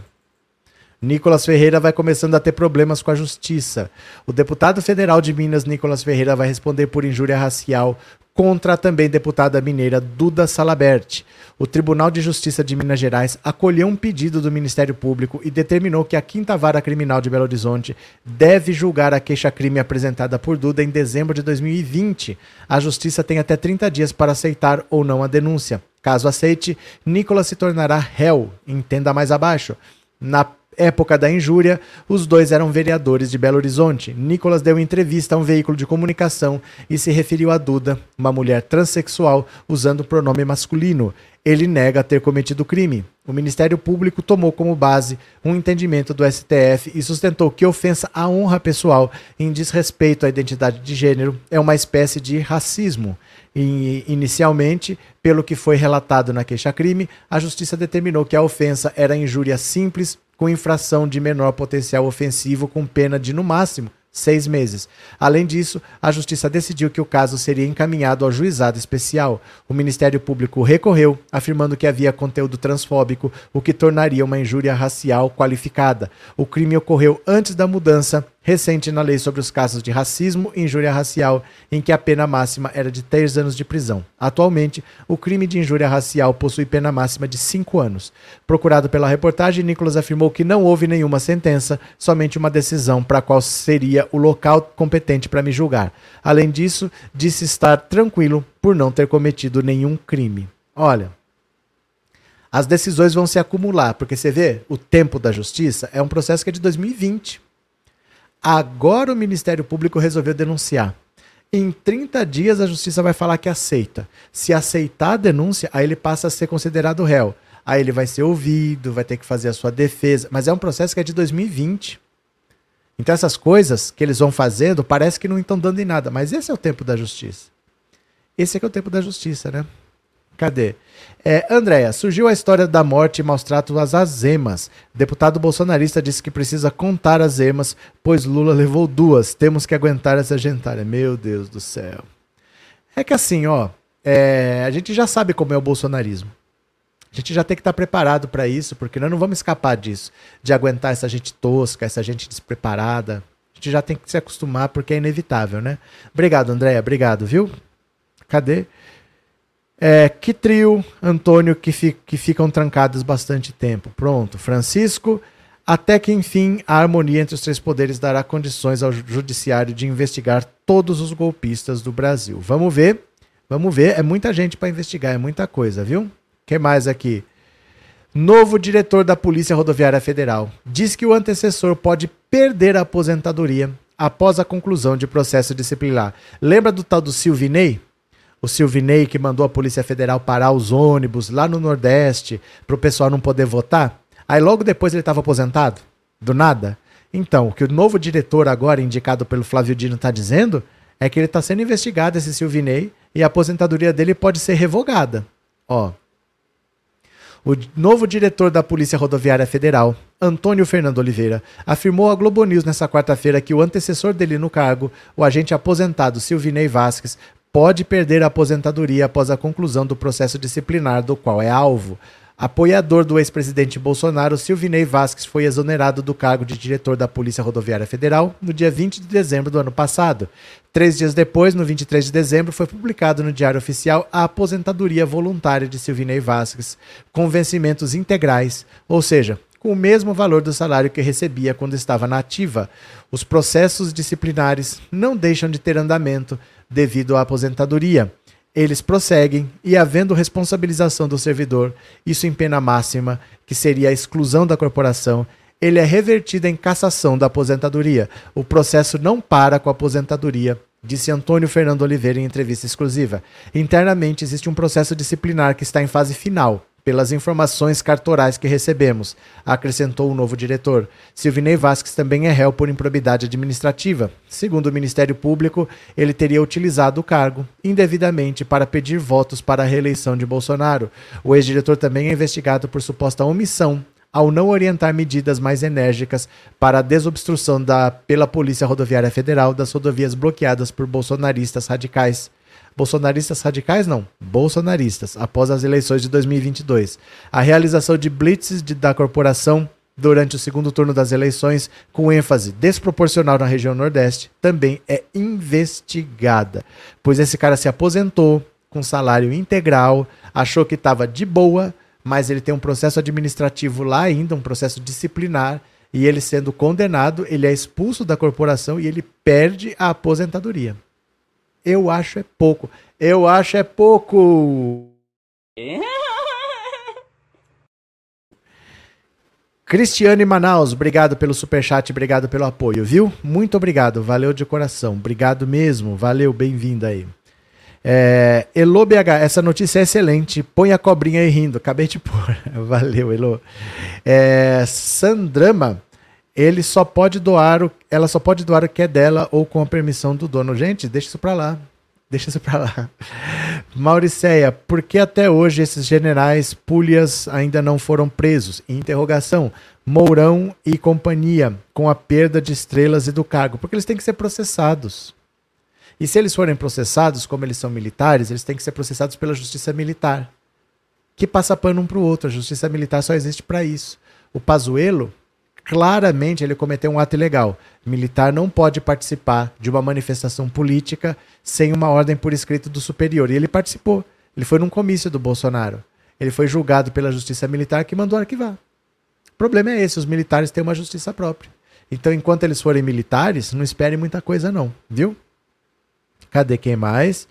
Nicolas Ferreira vai começando a ter problemas com a justiça. O deputado federal de Minas, Nicolas Ferreira, vai responder por injúria racial contra a também deputada mineira Duda Salabert. O Tribunal de Justiça de Minas Gerais acolheu um pedido do Ministério Público e determinou que a Quinta Vara Criminal de Belo Horizonte deve julgar a queixa-crime apresentada por Duda em dezembro de 2020. A Justiça tem até 30 dias para aceitar ou não a denúncia. Caso aceite, Nicolas se tornará réu. Entenda mais abaixo. Na época da injúria, os dois eram vereadores de Belo Horizonte. Nicolas deu entrevista a um veículo de comunicação e se referiu a Duda, uma mulher transexual, usando o pronome masculino. Ele nega ter cometido crime. O Ministério Público tomou como base um entendimento do STF e sustentou que ofensa à honra pessoal em desrespeito à identidade de gênero é uma espécie de racismo. E, inicialmente, pelo que foi relatado na queixa-crime, a Justiça determinou que a ofensa era injúria simples com infração de menor potencial ofensivo com pena de, no máximo, seis meses. Além disso, a Justiça decidiu que o caso seria encaminhado ao juizado especial. O Ministério Público recorreu, afirmando que havia conteúdo transfóbico, o que tornaria uma injúria racial qualificada. O crime ocorreu antes da mudança recente na lei sobre os casos de racismo e injúria racial, em que a pena máxima era de três anos de prisão. Atualmente, o crime de injúria racial possui pena máxima de cinco anos. Procurado pela reportagem, Nicolas afirmou que não houve nenhuma sentença, somente uma decisão para qual seria o local competente para me julgar. Além disso, disse estar tranquilo por não ter cometido nenhum crime. Olha, as decisões vão se acumular, porque você vê, o tempo da justiça é um processo que é de 2020. Agora o Ministério Público resolveu denunciar. Em 30 dias a justiça vai falar que aceita. Se aceitar a denúncia, aí ele passa a ser considerado réu. Aí ele vai ser ouvido, vai ter que fazer a sua defesa. Mas é um processo que é de 2020. Então essas coisas que eles vão fazendo parece que não estão dando em nada. Mas esse é o tempo da justiça. Esse é que é o tempo da justiça, né? Cadê? É, Andréia, surgiu a história da morte e maus tratos às azemas. Deputado bolsonarista disse que precisa contar as emas, pois Lula levou duas. Temos que aguentar essa gentalha. Meu Deus do céu. É que assim, ó, é, a gente já sabe como é o bolsonarismo. A gente já tem que estar preparado para isso, porque nós não vamos escapar disso, de aguentar essa gente tosca, essa gente despreparada. A gente já tem que se acostumar, porque é inevitável, né? Obrigado, Andréia. Obrigado, viu? Cadê? É, que trio, Antônio, que, fi, que ficam trancados bastante tempo. Pronto. Francisco, até que enfim a harmonia entre os três poderes dará condições ao judiciário de investigar todos os golpistas do Brasil. Vamos ver. Vamos ver. É muita gente para investigar, é muita coisa, viu? que mais aqui? Novo diretor da Polícia Rodoviária Federal diz que o antecessor pode perder a aposentadoria após a conclusão de processo disciplinar. Lembra do tal do Silvinei? O Silvinei que mandou a Polícia Federal parar os ônibus lá no Nordeste para o pessoal não poder votar. Aí logo depois ele estava aposentado? Do nada? Então, o que o novo diretor agora, indicado pelo Flávio Dino, está dizendo é que ele está sendo investigado, esse Silvinei, e a aposentadoria dele pode ser revogada. Ó. O novo diretor da Polícia Rodoviária Federal, Antônio Fernando Oliveira, afirmou à Globo News nesta quarta-feira que o antecessor dele no cargo, o agente aposentado Silvinei Vasques, pode perder a aposentadoria após a conclusão do processo disciplinar do qual é alvo. Apoiador do ex-presidente Bolsonaro, Silvinei Vasquez foi exonerado do cargo de diretor da Polícia Rodoviária Federal no dia 20 de dezembro do ano passado. Três dias depois, no 23 de dezembro, foi publicado no Diário Oficial a aposentadoria voluntária de Silvinei Vasquez, com vencimentos integrais, ou seja, com o mesmo valor do salário que recebia quando estava na ativa. Os processos disciplinares não deixam de ter andamento devido à aposentadoria eles prosseguem e, havendo responsabilização do servidor, isso em pena máxima, que seria a exclusão da corporação, ele é revertido em cassação da aposentadoria. O processo não para com a aposentadoria, disse Antônio Fernando Oliveira em entrevista exclusiva. Internamente existe um processo disciplinar que está em fase final pelas informações cartorais que recebemos, acrescentou o novo diretor. Silvinei Vasques também é réu por improbidade administrativa. Segundo o Ministério Público, ele teria utilizado o cargo indevidamente para pedir votos para a reeleição de Bolsonaro. O ex-diretor também é investigado por suposta omissão ao não orientar medidas mais enérgicas para a desobstrução da, pela Polícia Rodoviária Federal das rodovias bloqueadas por bolsonaristas radicais. Bolsonaristas radicais não, bolsonaristas, após as eleições de 2022. A realização de blitzes de, da corporação durante o segundo turno das eleições, com ênfase desproporcional na região Nordeste, também é investigada, pois esse cara se aposentou com salário integral, achou que estava de boa, mas ele tem um processo administrativo lá ainda, um processo disciplinar, e ele sendo condenado, ele é expulso da corporação e ele perde a aposentadoria. Eu acho é pouco. Eu acho é pouco. Cristiane Manaus, obrigado pelo superchat, obrigado pelo apoio, viu? Muito obrigado, valeu de coração, obrigado mesmo, valeu, bem-vinda aí. É, Elo BH, essa notícia é excelente, põe a cobrinha aí rindo, acabei de pôr, (laughs) valeu Elo. É, Sandrama, ele só pode doar, o, ela só pode doar o que é dela ou com a permissão do dono. Gente, deixa isso pra lá. Deixa isso pra lá. (laughs) Mauriceia, por que até hoje esses generais pulhas ainda não foram presos? Interrogação. Mourão e companhia, com a perda de estrelas e do cargo. Porque eles têm que ser processados. E se eles forem processados, como eles são militares, eles têm que ser processados pela justiça militar. Que passa pano um pro outro. A justiça militar só existe para isso. O Pazuello, claramente ele cometeu um ato ilegal. Militar não pode participar de uma manifestação política sem uma ordem por escrito do superior. E ele participou. Ele foi num comício do Bolsonaro. Ele foi julgado pela justiça militar que mandou arquivar. O problema é esse: os militares têm uma justiça própria. Então, enquanto eles forem militares, não espere muita coisa, não, viu? Cadê quem mais?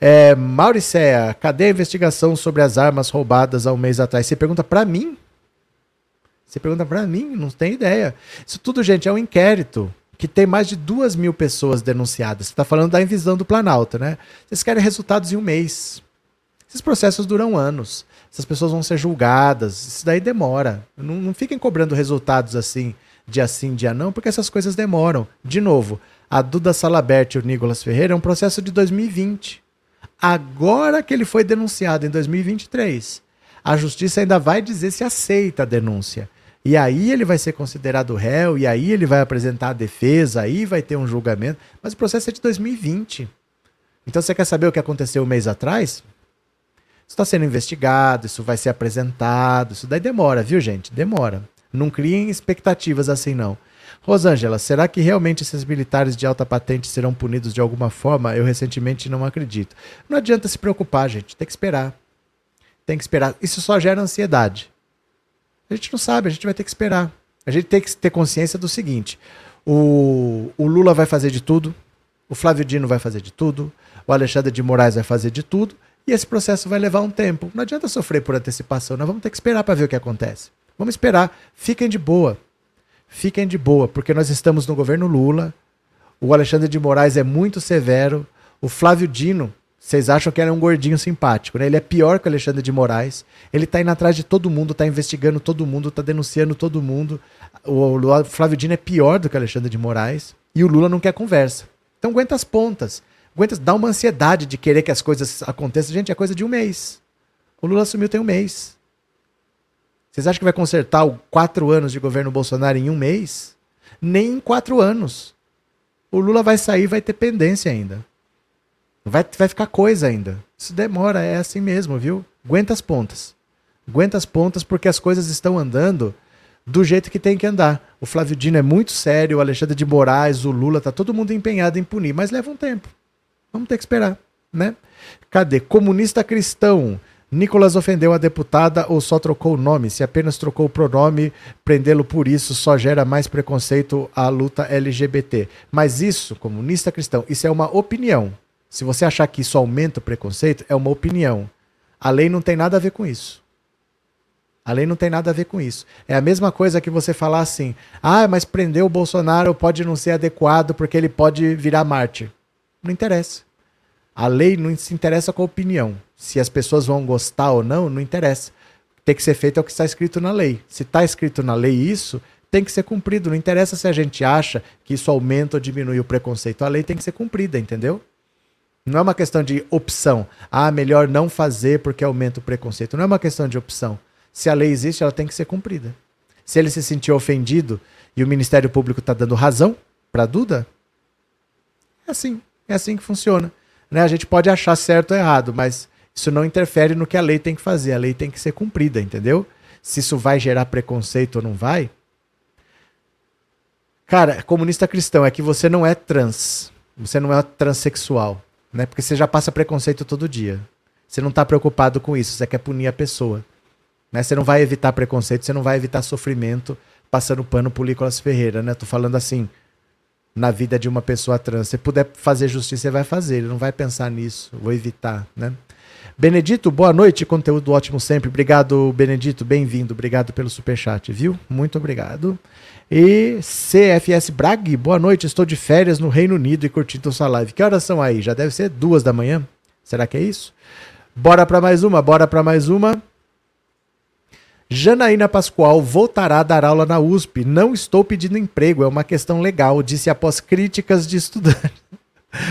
É, Mauricéia, cadê a investigação sobre as armas roubadas há um mês atrás? Você pergunta para mim? Você pergunta para mim, não tem ideia. Isso tudo, gente, é um inquérito que tem mais de duas mil pessoas denunciadas. Você está falando da invisão do Planalto, né? Vocês querem resultados em um mês. Esses processos duram anos. Essas pessoas vão ser julgadas. Isso daí demora. Não, não fiquem cobrando resultados assim, dia sim, dia não, porque essas coisas demoram. De novo, a Duda Salabert e o Nicolas Ferreira é um processo de 2020. Agora que ele foi denunciado em 2023, a justiça ainda vai dizer se aceita a denúncia. E aí ele vai ser considerado réu, e aí ele vai apresentar a defesa, aí vai ter um julgamento. Mas o processo é de 2020. Então você quer saber o que aconteceu um mês atrás? Isso está sendo investigado, isso vai ser apresentado, isso daí demora, viu, gente? Demora. Não criem expectativas assim, não. Rosângela, será que realmente esses militares de alta patente serão punidos de alguma forma? Eu recentemente não acredito. Não adianta se preocupar, gente. Tem que esperar. Tem que esperar. Isso só gera ansiedade. A gente não sabe, a gente vai ter que esperar. A gente tem que ter consciência do seguinte: o, o Lula vai fazer de tudo, o Flávio Dino vai fazer de tudo, o Alexandre de Moraes vai fazer de tudo, e esse processo vai levar um tempo. Não adianta sofrer por antecipação, nós vamos ter que esperar para ver o que acontece. Vamos esperar. Fiquem de boa. Fiquem de boa, porque nós estamos no governo Lula. O Alexandre de Moraes é muito severo. O Flávio Dino vocês acham que ele é um gordinho simpático, né? Ele é pior que o Alexandre de Moraes. Ele tá indo atrás de todo mundo, tá investigando todo mundo, tá denunciando todo mundo. O, o Flávio Dino é pior do que o Alexandre de Moraes. E o Lula não quer conversa. Então aguenta as pontas. Aguenta, dá uma ansiedade de querer que as coisas aconteçam. Gente, é coisa de um mês. O Lula assumiu tem um mês. Vocês acham que vai consertar o quatro anos de governo Bolsonaro em um mês? Nem em quatro anos. O Lula vai sair vai ter pendência ainda. Vai, vai ficar coisa ainda. Isso demora, é assim mesmo, viu? Aguenta as pontas. Aguenta as pontas porque as coisas estão andando do jeito que tem que andar. O Flávio Dino é muito sério, o Alexandre de Moraes, o Lula, tá todo mundo empenhado em punir, mas leva um tempo. Vamos ter que esperar, né? Cadê? Comunista cristão. Nicolas ofendeu a deputada ou só trocou o nome? Se apenas trocou o pronome, prendê-lo por isso só gera mais preconceito à luta LGBT. Mas isso, comunista cristão, isso é uma opinião. Se você achar que isso aumenta o preconceito, é uma opinião. A lei não tem nada a ver com isso. A lei não tem nada a ver com isso. É a mesma coisa que você falar assim: ah, mas prender o Bolsonaro pode não ser adequado porque ele pode virar mártir. Não interessa. A lei não se interessa com a opinião. Se as pessoas vão gostar ou não, não interessa. Tem que ser feito é o que está escrito na lei. Se está escrito na lei isso, tem que ser cumprido. Não interessa se a gente acha que isso aumenta ou diminui o preconceito. A lei tem que ser cumprida, entendeu? Não é uma questão de opção. Ah, melhor não fazer porque aumenta o preconceito. Não é uma questão de opção. Se a lei existe, ela tem que ser cumprida. Se ele se sentiu ofendido e o Ministério Público está dando razão para Duda, é assim. É assim que funciona. Né? A gente pode achar certo ou errado, mas isso não interfere no que a lei tem que fazer. A lei tem que ser cumprida, entendeu? Se isso vai gerar preconceito ou não vai. Cara, comunista cristão é que você não é trans. Você não é transexual. Né? Porque você já passa preconceito todo dia. Você não está preocupado com isso. Você quer punir a pessoa. Né? Você não vai evitar preconceito, você não vai evitar sofrimento passando pano pro Nicolas Ferreira, né? Tô falando assim, na vida de uma pessoa trans. Se puder fazer justiça, você vai fazer. Ele não vai pensar nisso. Vou evitar, né? Benedito, boa noite. Conteúdo ótimo sempre. Obrigado, Benedito. Bem-vindo. Obrigado pelo superchat, viu? Muito obrigado. E CFS Brag, boa noite. Estou de férias no Reino Unido e curtindo sua live. Que horas são aí? Já deve ser duas da manhã? Será que é isso? Bora para mais uma, bora para mais uma. Janaína Pascoal voltará a dar aula na USP. Não estou pedindo emprego, é uma questão legal, disse após críticas de estudantes.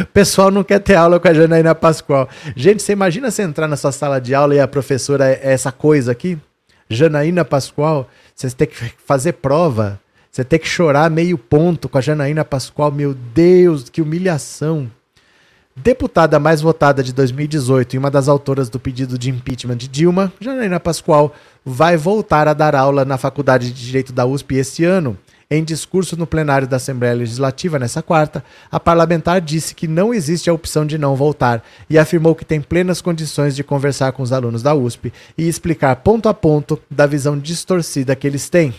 O (laughs) pessoal não quer ter aula com a Janaína Pascoal. Gente, você imagina você entrar na sua sala de aula e a professora é essa coisa aqui? Janaína Pascoal, você tem que fazer prova, você tem que chorar meio ponto com a Janaína Pascoal. Meu Deus, que humilhação. Deputada mais votada de 2018 e uma das autoras do pedido de impeachment de Dilma, Janaína Pascoal, vai voltar a dar aula na Faculdade de Direito da USP este ano. Em discurso no plenário da Assembleia Legislativa nessa quarta, a parlamentar disse que não existe a opção de não voltar e afirmou que tem plenas condições de conversar com os alunos da USP e explicar ponto a ponto da visão distorcida que eles têm.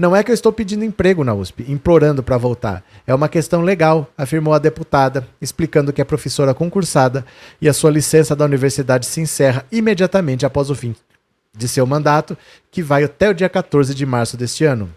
Não é que eu estou pedindo emprego na USP, implorando para voltar. É uma questão legal, afirmou a deputada, explicando que é professora concursada e a sua licença da universidade se encerra imediatamente após o fim de seu mandato, que vai até o dia 14 de março deste ano.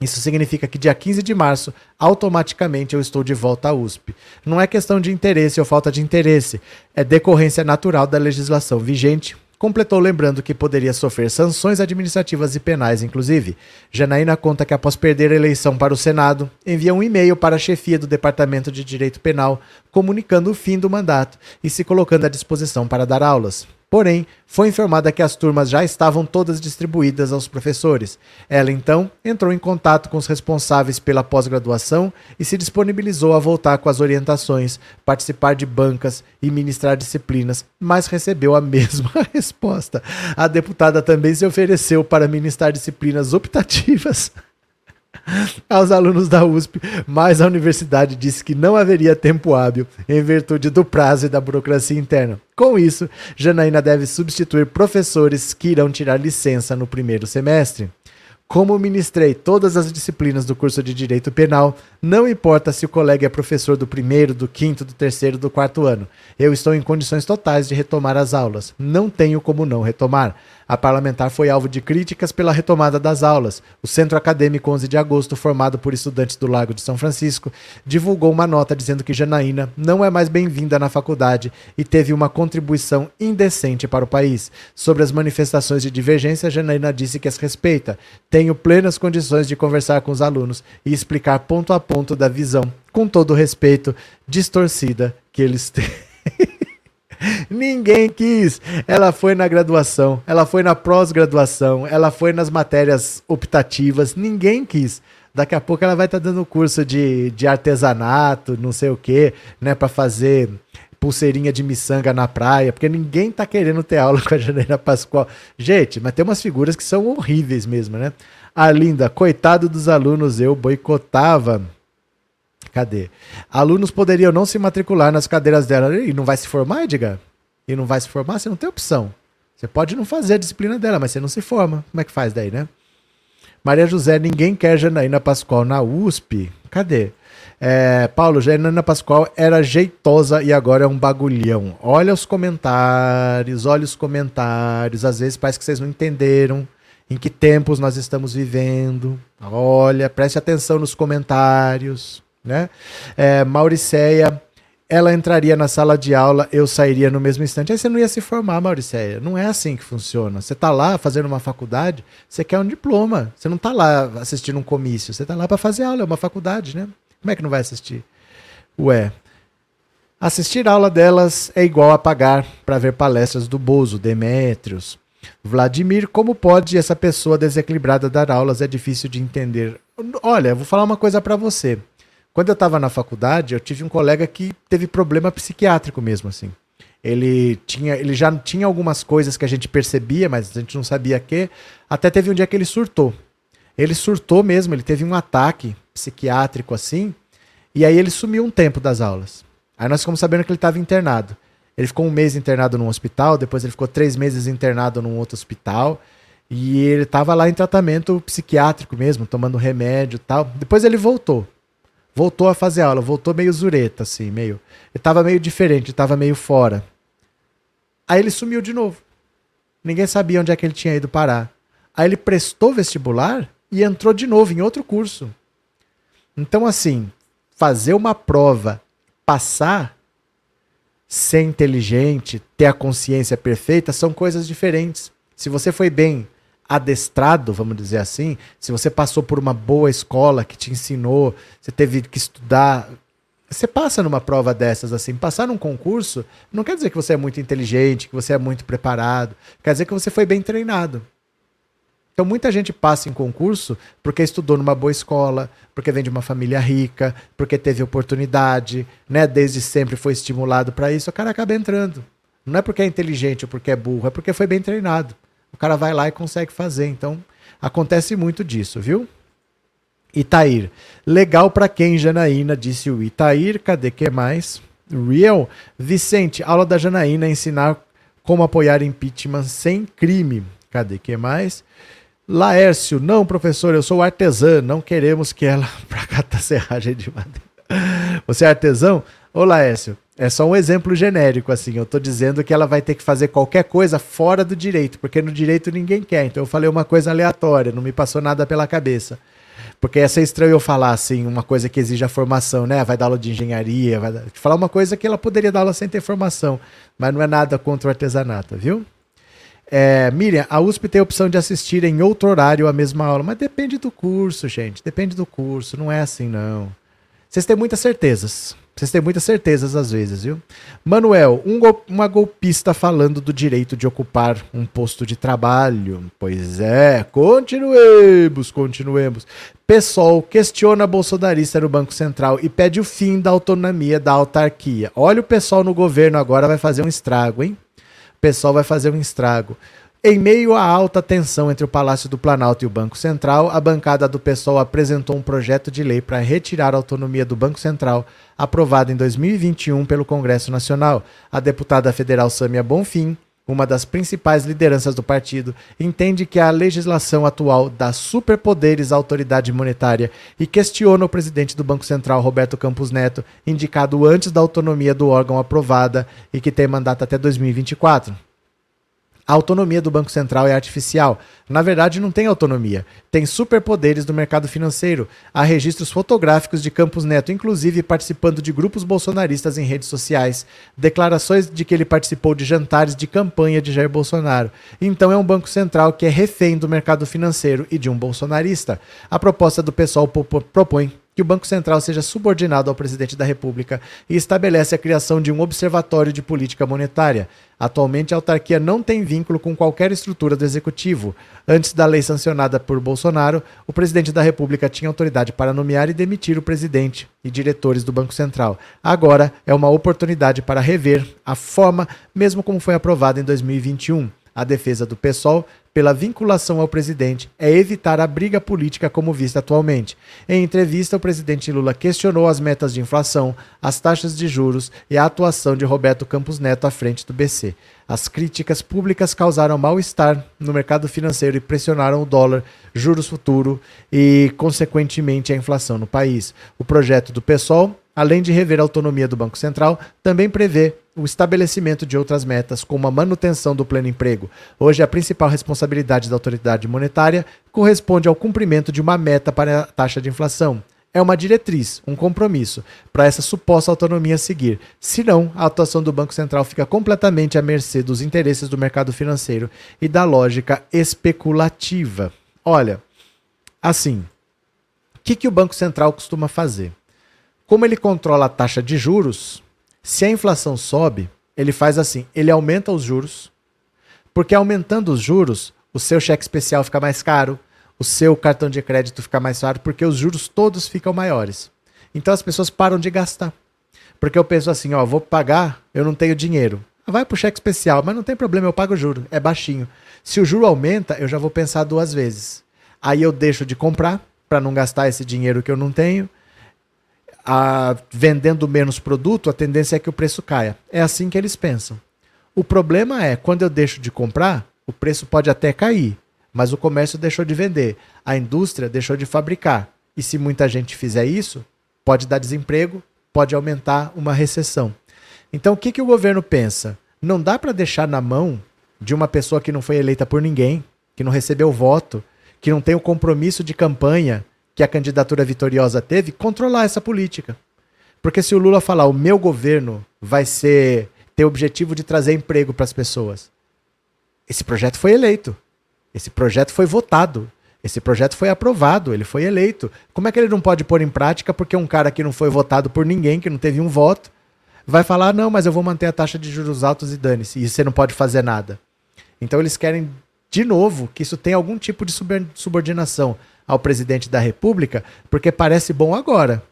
Isso significa que dia 15 de março, automaticamente eu estou de volta à USP. Não é questão de interesse ou falta de interesse, é decorrência natural da legislação vigente Completou lembrando que poderia sofrer sanções administrativas e penais, inclusive. Janaína conta que, após perder a eleição para o Senado, envia um e-mail para a chefia do Departamento de Direito Penal, comunicando o fim do mandato e se colocando à disposição para dar aulas. Porém, foi informada que as turmas já estavam todas distribuídas aos professores. Ela então entrou em contato com os responsáveis pela pós-graduação e se disponibilizou a voltar com as orientações, participar de bancas e ministrar disciplinas, mas recebeu a (laughs) mesma resposta. A deputada também se ofereceu para ministrar disciplinas optativas aos alunos da USP, mas a universidade disse que não haveria tempo hábil em virtude do prazo e da burocracia interna. Com isso, Janaína deve substituir professores que irão tirar licença no primeiro semestre. Como ministrei todas as disciplinas do curso de Direito Penal, não importa se o colega é professor do primeiro, do quinto, do terceiro, do quarto ano. Eu estou em condições totais de retomar as aulas. Não tenho como não retomar. A parlamentar foi alvo de críticas pela retomada das aulas. O Centro Acadêmico 11 de Agosto, formado por estudantes do Lago de São Francisco, divulgou uma nota dizendo que Janaína não é mais bem-vinda na faculdade e teve uma contribuição indecente para o país. Sobre as manifestações de divergência, Janaína disse que as respeita. Tenho plenas condições de conversar com os alunos e explicar ponto a ponto da visão, com todo o respeito, distorcida que eles têm. (laughs) (laughs) Ninguém quis. Ela foi na graduação, ela foi na pós-graduação, ela foi nas matérias optativas. Ninguém quis. Daqui a pouco ela vai estar tá dando curso de, de artesanato, não sei o quê, né, para fazer pulseirinha de miçanga na praia, porque ninguém tá querendo ter aula (laughs) com a Janaína Pascoal. Gente, mas tem umas figuras que são horríveis mesmo, né? A linda, coitado dos alunos, eu boicotava. Cadê? Alunos poderiam não se matricular nas cadeiras dela. E não vai se formar, Edgar? E não vai se formar? Você não tem opção. Você pode não fazer a disciplina dela, mas você não se forma. Como é que faz daí, né? Maria José, ninguém quer Janaína Pascoal na USP. Cadê? É, Paulo, Janaína Pascoal era jeitosa e agora é um bagulhão. Olha os comentários, olha os comentários. Às vezes parece que vocês não entenderam em que tempos nós estamos vivendo. Olha, preste atenção nos comentários. Né? É, ela entraria na sala de aula, eu sairia no mesmo instante. Aí você não ia se formar, Mauriceia. Não é assim que funciona. Você está lá fazendo uma faculdade, você quer um diploma. Você não está lá assistindo um comício, você está lá para fazer aula, é uma faculdade, né? Como é que não vai assistir? Ué. Assistir a aula delas é igual a pagar para ver palestras do Bozo, Demétrios. Vladimir, como pode essa pessoa desequilibrada dar aulas? É difícil de entender. Olha, vou falar uma coisa para você. Quando eu estava na faculdade, eu tive um colega que teve problema psiquiátrico mesmo, assim. Ele tinha, ele já tinha algumas coisas que a gente percebia, mas a gente não sabia que. Até teve um dia que ele surtou. Ele surtou mesmo, ele teve um ataque psiquiátrico assim, e aí ele sumiu um tempo das aulas. Aí nós ficamos sabendo que ele estava internado. Ele ficou um mês internado num hospital, depois ele ficou três meses internado num outro hospital, e ele estava lá em tratamento psiquiátrico mesmo, tomando remédio e tal. Depois ele voltou. Voltou a fazer aula, voltou meio zureta, assim, meio. Ele estava meio diferente, estava meio fora. Aí ele sumiu de novo. Ninguém sabia onde é que ele tinha ido parar. Aí ele prestou vestibular e entrou de novo em outro curso. Então, assim, fazer uma prova, passar, ser inteligente, ter a consciência perfeita, são coisas diferentes. Se você foi bem adestrado, vamos dizer assim, se você passou por uma boa escola que te ensinou, você teve que estudar, você passa numa prova dessas assim, passar num concurso, não quer dizer que você é muito inteligente, que você é muito preparado, quer dizer que você foi bem treinado. Então muita gente passa em concurso porque estudou numa boa escola, porque vem de uma família rica, porque teve oportunidade, né? Desde sempre foi estimulado para isso, o cara acaba entrando. Não é porque é inteligente ou porque é burro, é porque foi bem treinado. O cara vai lá e consegue fazer. Então acontece muito disso, viu? Itair. Legal para quem, Janaína, disse o Itair. Cadê que mais? Real. Vicente, aula da Janaína ensinar como apoiar impeachment sem crime. Cadê que mais? Laércio, não, professor, eu sou artesã, não queremos que ela (laughs) para catar serragem de madeira. Você é artesão? Ô Laércio, é só um exemplo genérico, assim. Eu tô dizendo que ela vai ter que fazer qualquer coisa fora do direito, porque no direito ninguém quer. Então eu falei uma coisa aleatória, não me passou nada pela cabeça. Porque ia ser estranho eu falar, assim, uma coisa que exige a formação, né? Vai dar aula de engenharia, vai dar... falar uma coisa que ela poderia dar aula sem ter formação. Mas não é nada contra o artesanato, viu? É, Miriam, a USP tem a opção de assistir em outro horário a mesma aula, mas depende do curso, gente. Depende do curso, não é assim, não. Vocês têm muitas certezas. Vocês têm muitas certezas às vezes, viu? Manuel, um gol uma golpista falando do direito de ocupar um posto de trabalho. Pois é, continuemos, continuemos. PSOL questiona bolsonarista no Banco Central e pede o fim da autonomia da autarquia. Olha o pessoal no governo agora vai fazer um estrago, hein? pessoal vai fazer um estrago. Em meio à alta tensão entre o Palácio do Planalto e o Banco Central, a bancada do PSOL apresentou um projeto de lei para retirar a autonomia do Banco Central, aprovado em 2021 pelo Congresso Nacional. A deputada federal Sâmia Bonfim uma das principais lideranças do partido, entende que a legislação atual dá superpoderes à autoridade monetária e questiona o presidente do Banco Central, Roberto Campos Neto, indicado antes da autonomia do órgão aprovada e que tem mandato até 2024. A autonomia do Banco Central é artificial. Na verdade, não tem autonomia. Tem superpoderes do mercado financeiro. Há registros fotográficos de Campos Neto, inclusive participando de grupos bolsonaristas em redes sociais. Declarações de que ele participou de jantares de campanha de Jair Bolsonaro. Então é um Banco Central que é refém do mercado financeiro e de um bolsonarista. A proposta do pessoal propõe que o Banco Central seja subordinado ao presidente da República e estabelece a criação de um observatório de política monetária. Atualmente, a autarquia não tem vínculo com qualquer estrutura do executivo. Antes da lei sancionada por Bolsonaro, o presidente da República tinha autoridade para nomear e demitir o presidente e diretores do Banco Central. Agora é uma oportunidade para rever a forma, mesmo como foi aprovada em 2021. A defesa do PSOL pela vinculação ao presidente é evitar a briga política como vista atualmente. Em entrevista, o presidente Lula questionou as metas de inflação, as taxas de juros e a atuação de Roberto Campos Neto à frente do BC. As críticas públicas causaram mal-estar no mercado financeiro e pressionaram o dólar, juros futuro e, consequentemente, a inflação no país. O projeto do PSOL além de rever a autonomia do Banco Central, também prevê o estabelecimento de outras metas, como a manutenção do pleno emprego. Hoje, a principal responsabilidade da autoridade monetária corresponde ao cumprimento de uma meta para a taxa de inflação. É uma diretriz, um compromisso, para essa suposta autonomia seguir. Senão, a atuação do Banco Central fica completamente à mercê dos interesses do mercado financeiro e da lógica especulativa. Olha, assim, o que, que o Banco Central costuma fazer? Como ele controla a taxa de juros, se a inflação sobe, ele faz assim: ele aumenta os juros, porque aumentando os juros, o seu cheque especial fica mais caro, o seu cartão de crédito fica mais caro, porque os juros todos ficam maiores. Então as pessoas param de gastar. Porque eu penso assim, ó, vou pagar, eu não tenho dinheiro. Vai pro cheque especial, mas não tem problema, eu pago o juro, é baixinho. Se o juro aumenta, eu já vou pensar duas vezes. Aí eu deixo de comprar para não gastar esse dinheiro que eu não tenho a, vendendo menos produto, a tendência é que o preço caia. É assim que eles pensam. O problema é, quando eu deixo de comprar, o preço pode até cair, mas o comércio deixou de vender, a indústria deixou de fabricar. E se muita gente fizer isso, pode dar desemprego, pode aumentar uma recessão. Então, o que, que o governo pensa? Não dá para deixar na mão de uma pessoa que não foi eleita por ninguém, que não recebeu voto, que não tem o compromisso de campanha, que a candidatura vitoriosa teve, controlar essa política. Porque se o Lula falar o meu governo vai ser ter o objetivo de trazer emprego para as pessoas, esse projeto foi eleito. Esse projeto foi votado. Esse projeto foi aprovado, ele foi eleito. Como é que ele não pode pôr em prática porque um cara que não foi votado por ninguém, que não teve um voto, vai falar: não, mas eu vou manter a taxa de juros altos e dane-se, e você não pode fazer nada. Então eles querem, de novo, que isso tenha algum tipo de subordinação ao presidente da República, porque parece bom agora.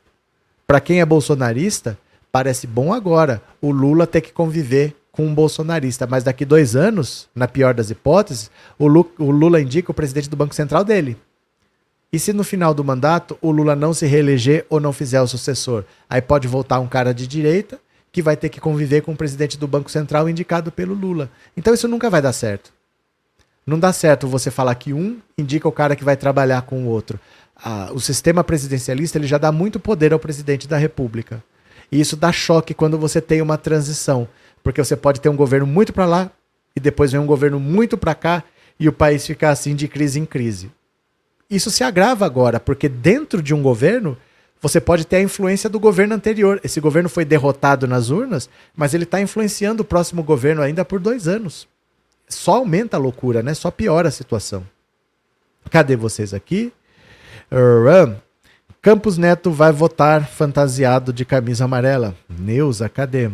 Para quem é bolsonarista, parece bom agora o Lula ter que conviver com um bolsonarista, mas daqui dois anos, na pior das hipóteses, o Lula, o Lula indica o presidente do Banco Central dele. E se no final do mandato o Lula não se reeleger ou não fizer o sucessor? Aí pode voltar um cara de direita que vai ter que conviver com o presidente do Banco Central indicado pelo Lula. Então isso nunca vai dar certo. Não dá certo você falar que um indica o cara que vai trabalhar com o outro. Ah, o sistema presidencialista ele já dá muito poder ao presidente da República. E isso dá choque quando você tem uma transição, porque você pode ter um governo muito para lá e depois vem um governo muito para cá e o país fica assim de crise em crise. Isso se agrava agora, porque dentro de um governo você pode ter a influência do governo anterior. Esse governo foi derrotado nas urnas, mas ele está influenciando o próximo governo ainda por dois anos só aumenta a loucura, né? Só piora a situação. Cadê vocês aqui? Campos Neto vai votar fantasiado de camisa amarela. Neuza, cadê?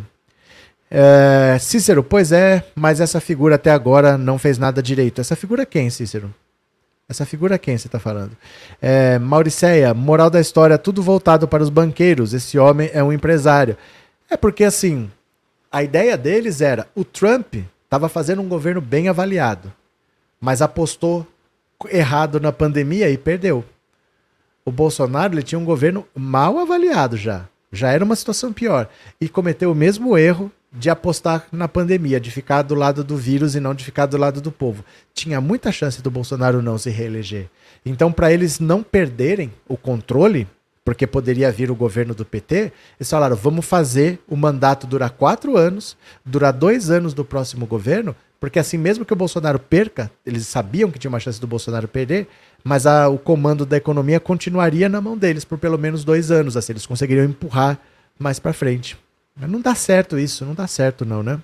É, Cícero, pois é, mas essa figura até agora não fez nada direito. Essa figura quem, Cícero? Essa figura quem você está falando? É, Mauriceia, moral da história, tudo voltado para os banqueiros. Esse homem é um empresário. É porque, assim, a ideia deles era: o Trump estava fazendo um governo bem avaliado, mas apostou errado na pandemia e perdeu. O Bolsonaro ele tinha um governo mal avaliado já. Já era uma situação pior. E cometeu o mesmo erro de apostar na pandemia, de ficar do lado do vírus e não de ficar do lado do povo. Tinha muita chance do Bolsonaro não se reeleger. Então, para eles não perderem o controle, porque poderia vir o governo do PT, eles falaram: vamos fazer o mandato durar quatro anos, durar dois anos do próximo governo, porque assim, mesmo que o Bolsonaro perca, eles sabiam que tinha uma chance do Bolsonaro perder, mas a, o comando da economia continuaria na mão deles por pelo menos dois anos, assim, eles conseguiriam empurrar mais para frente. Mas não dá certo isso, não dá certo não, né?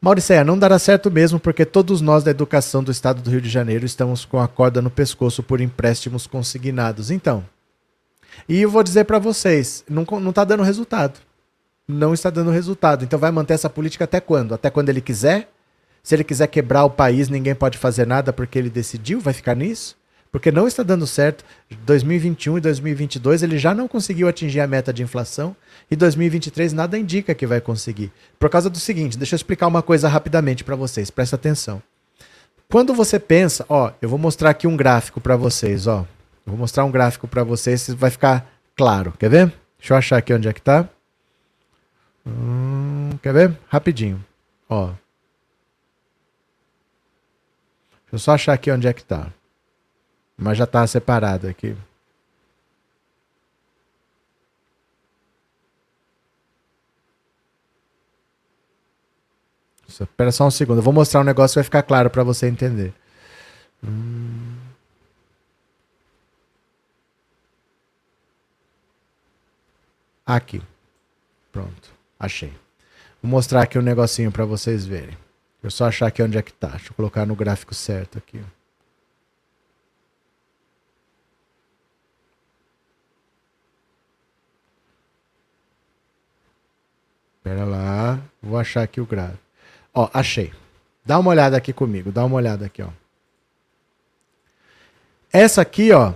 Mauricéia, não dará certo mesmo porque todos nós da educação do estado do Rio de Janeiro estamos com a corda no pescoço por empréstimos consignados. Então, E eu vou dizer para vocês, não, não tá dando resultado. Não está dando resultado. Então vai manter essa política até quando? Até quando ele quiser? Se ele quiser quebrar o país, ninguém pode fazer nada porque ele decidiu, vai ficar nisso? Porque não está dando certo. 2021 e 2022 ele já não conseguiu atingir a meta de inflação e 2023 nada indica que vai conseguir. Por causa do seguinte, deixa eu explicar uma coisa rapidamente para vocês, presta atenção. Quando você pensa, ó, eu vou mostrar aqui um gráfico para vocês, ó. Eu vou mostrar um gráfico para vocês, vai ficar claro. Quer ver? Deixa eu achar aqui onde é que tá. Hum, quer ver? Rapidinho. Ó. Deixa eu só achar aqui onde é que tá. Mas já tá separado aqui. Espera só um segundo. Eu vou mostrar um negócio que vai ficar claro para você entender. Hum. Aqui. Pronto. Achei. Vou mostrar aqui um negocinho para vocês verem. Eu só achar aqui onde é que tá. Deixa eu colocar no gráfico certo aqui. Pera lá. Vou achar aqui o gráfico. Ó, achei. Dá uma olhada aqui comigo. Dá uma olhada aqui, ó. Essa aqui, ó,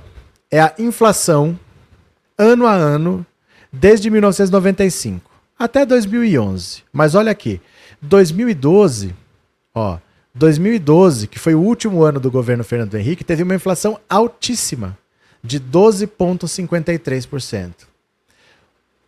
é a inflação ano a ano desde 1995 até 2011. Mas olha aqui, 2012, ó, 2012, que foi o último ano do governo Fernando Henrique, teve uma inflação altíssima de 12,53%.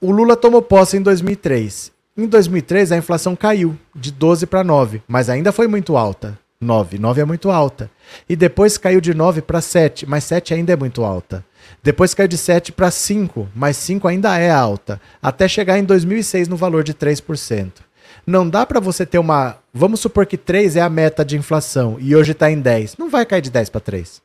O Lula tomou posse em 2003. Em 2003, a inflação caiu de 12 para 9, mas ainda foi muito alta. 9, 9 é muito alta. E depois caiu de 9 para 7, mas 7 ainda é muito alta. Depois caiu de 7 para 5, mas 5 ainda é alta, até chegar em 2006 no valor de 3%. Não dá para você ter uma. Vamos supor que 3 é a meta de inflação e hoje está em 10. Não vai cair de 10 para 3.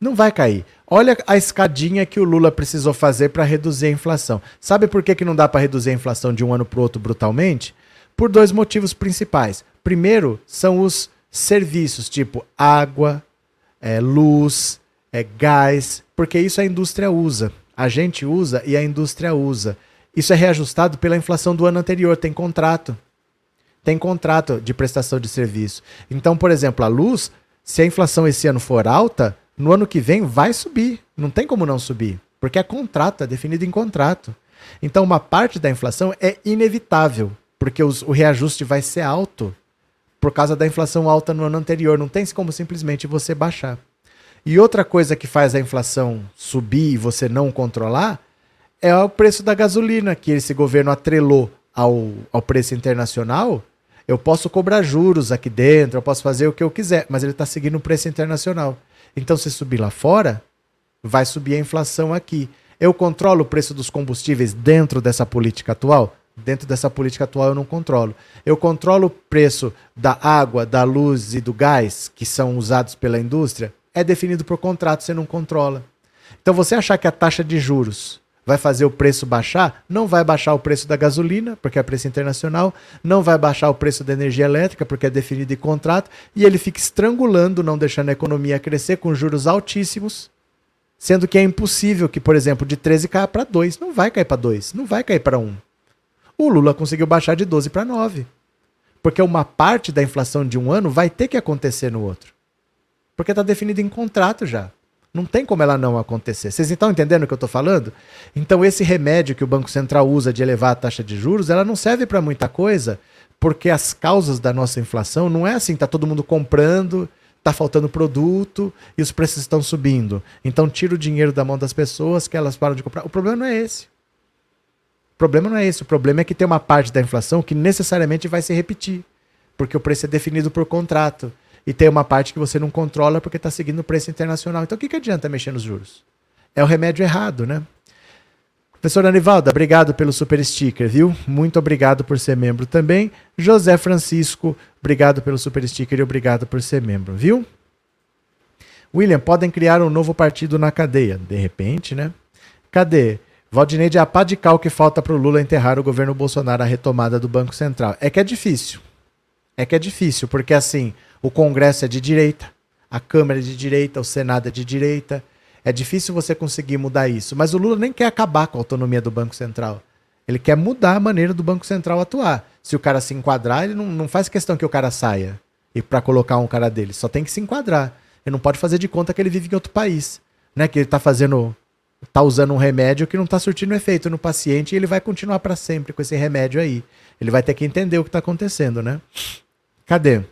Não vai cair. Olha a escadinha que o Lula precisou fazer para reduzir a inflação. Sabe por que, que não dá para reduzir a inflação de um ano para o outro brutalmente? Por dois motivos principais. Primeiro, são os serviços, tipo água, é, luz, é, gás, porque isso a indústria usa. A gente usa e a indústria usa. Isso é reajustado pela inflação do ano anterior, tem contrato. Tem contrato de prestação de serviço. Então, por exemplo, a luz, se a inflação esse ano for alta, no ano que vem vai subir. Não tem como não subir, porque é contrato, é definido em contrato. Então, uma parte da inflação é inevitável, porque os, o reajuste vai ser alto por causa da inflação alta no ano anterior. Não tem como simplesmente você baixar. E outra coisa que faz a inflação subir e você não controlar é o preço da gasolina, que esse governo atrelou ao, ao preço internacional. Eu posso cobrar juros aqui dentro, eu posso fazer o que eu quiser, mas ele está seguindo o preço internacional. Então, se subir lá fora, vai subir a inflação aqui. Eu controlo o preço dos combustíveis dentro dessa política atual? Dentro dessa política atual eu não controlo. Eu controlo o preço da água, da luz e do gás que são usados pela indústria? é definido por contrato, você não controla. Então você achar que a taxa de juros vai fazer o preço baixar, não vai baixar o preço da gasolina, porque é preço internacional, não vai baixar o preço da energia elétrica, porque é definido em contrato, e ele fica estrangulando, não deixando a economia crescer com juros altíssimos, sendo que é impossível que, por exemplo, de 13 caia para 2. Não vai cair para 2, não vai cair para 1. O Lula conseguiu baixar de 12 para 9. Porque uma parte da inflação de um ano vai ter que acontecer no outro. Porque está definido em contrato já. Não tem como ela não acontecer. Vocês estão entendendo o que eu estou falando? Então, esse remédio que o Banco Central usa de elevar a taxa de juros, ela não serve para muita coisa, porque as causas da nossa inflação não é assim, está todo mundo comprando, está faltando produto e os preços estão subindo. Então, tira o dinheiro da mão das pessoas que elas param de comprar. O problema não é esse. O problema não é esse. O problema é que tem uma parte da inflação que necessariamente vai se repetir, porque o preço é definido por contrato e tem uma parte que você não controla porque está seguindo o preço internacional. Então o que, que adianta mexer nos juros? É o remédio errado, né? Professora Anivalda, obrigado pelo super sticker, viu? Muito obrigado por ser membro também. José Francisco, obrigado pelo super sticker e obrigado por ser membro, viu? William, podem criar um novo partido na cadeia. De repente, né? Cadê? Valdinei de pá de cal que falta para o Lula enterrar o governo Bolsonaro, a retomada do Banco Central. É que é difícil. É que é difícil, porque assim, o Congresso é de direita, a Câmara é de direita, o Senado é de direita. É difícil você conseguir mudar isso. Mas o Lula nem quer acabar com a autonomia do Banco Central. Ele quer mudar a maneira do Banco Central atuar. Se o cara se enquadrar, ele não, não faz questão que o cara saia e para colocar um cara dele. Só tem que se enquadrar. Ele não pode fazer de conta que ele vive em outro país. Né? Que ele está fazendo. tá usando um remédio que não está surtindo efeito no paciente e ele vai continuar para sempre com esse remédio aí. Ele vai ter que entender o que está acontecendo, né? Cadê?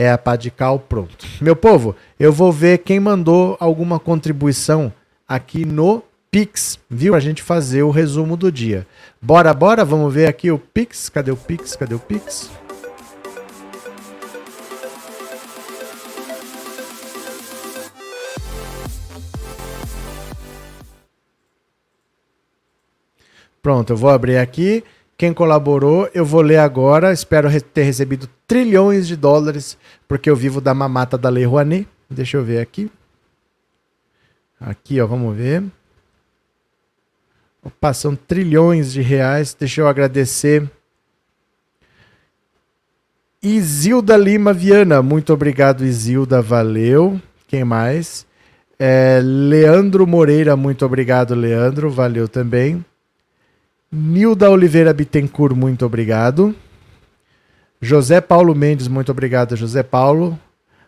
É a pá de cal, pronto. Meu povo, eu vou ver quem mandou alguma contribuição aqui no Pix, viu? A gente fazer o resumo do dia. Bora, bora, vamos ver aqui o Pix. Cadê o Pix? Cadê o Pix? Pronto, eu vou abrir aqui. Quem colaborou, eu vou ler agora. Espero ter recebido trilhões de dólares, porque eu vivo da mamata da Lei Rouanet. Deixa eu ver aqui. Aqui, ó, vamos ver. Opa, são trilhões de reais. Deixa eu agradecer. Isilda Lima Viana, muito obrigado, Isilda, valeu. Quem mais? É, Leandro Moreira, muito obrigado, Leandro, valeu também. Nilda Oliveira Bittencourt, muito obrigado. José Paulo Mendes, muito obrigado, José Paulo.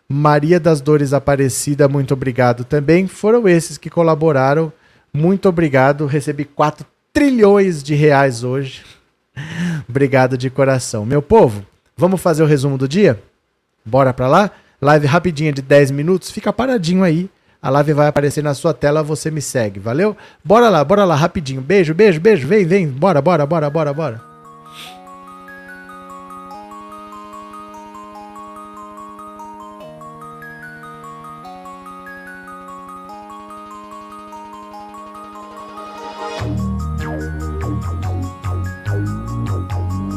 Maria das Dores Aparecida, muito obrigado também. Foram esses que colaboraram. Muito obrigado. Recebi 4 trilhões de reais hoje. (laughs) obrigado de coração. Meu povo, vamos fazer o resumo do dia? Bora pra lá? Live rapidinha de 10 minutos. Fica paradinho aí a live vai aparecer na sua tela, você me segue, valeu? Bora lá, bora lá, rapidinho. Beijo, beijo, beijo. Vem, vem. Bora, bora, bora, bora, bora.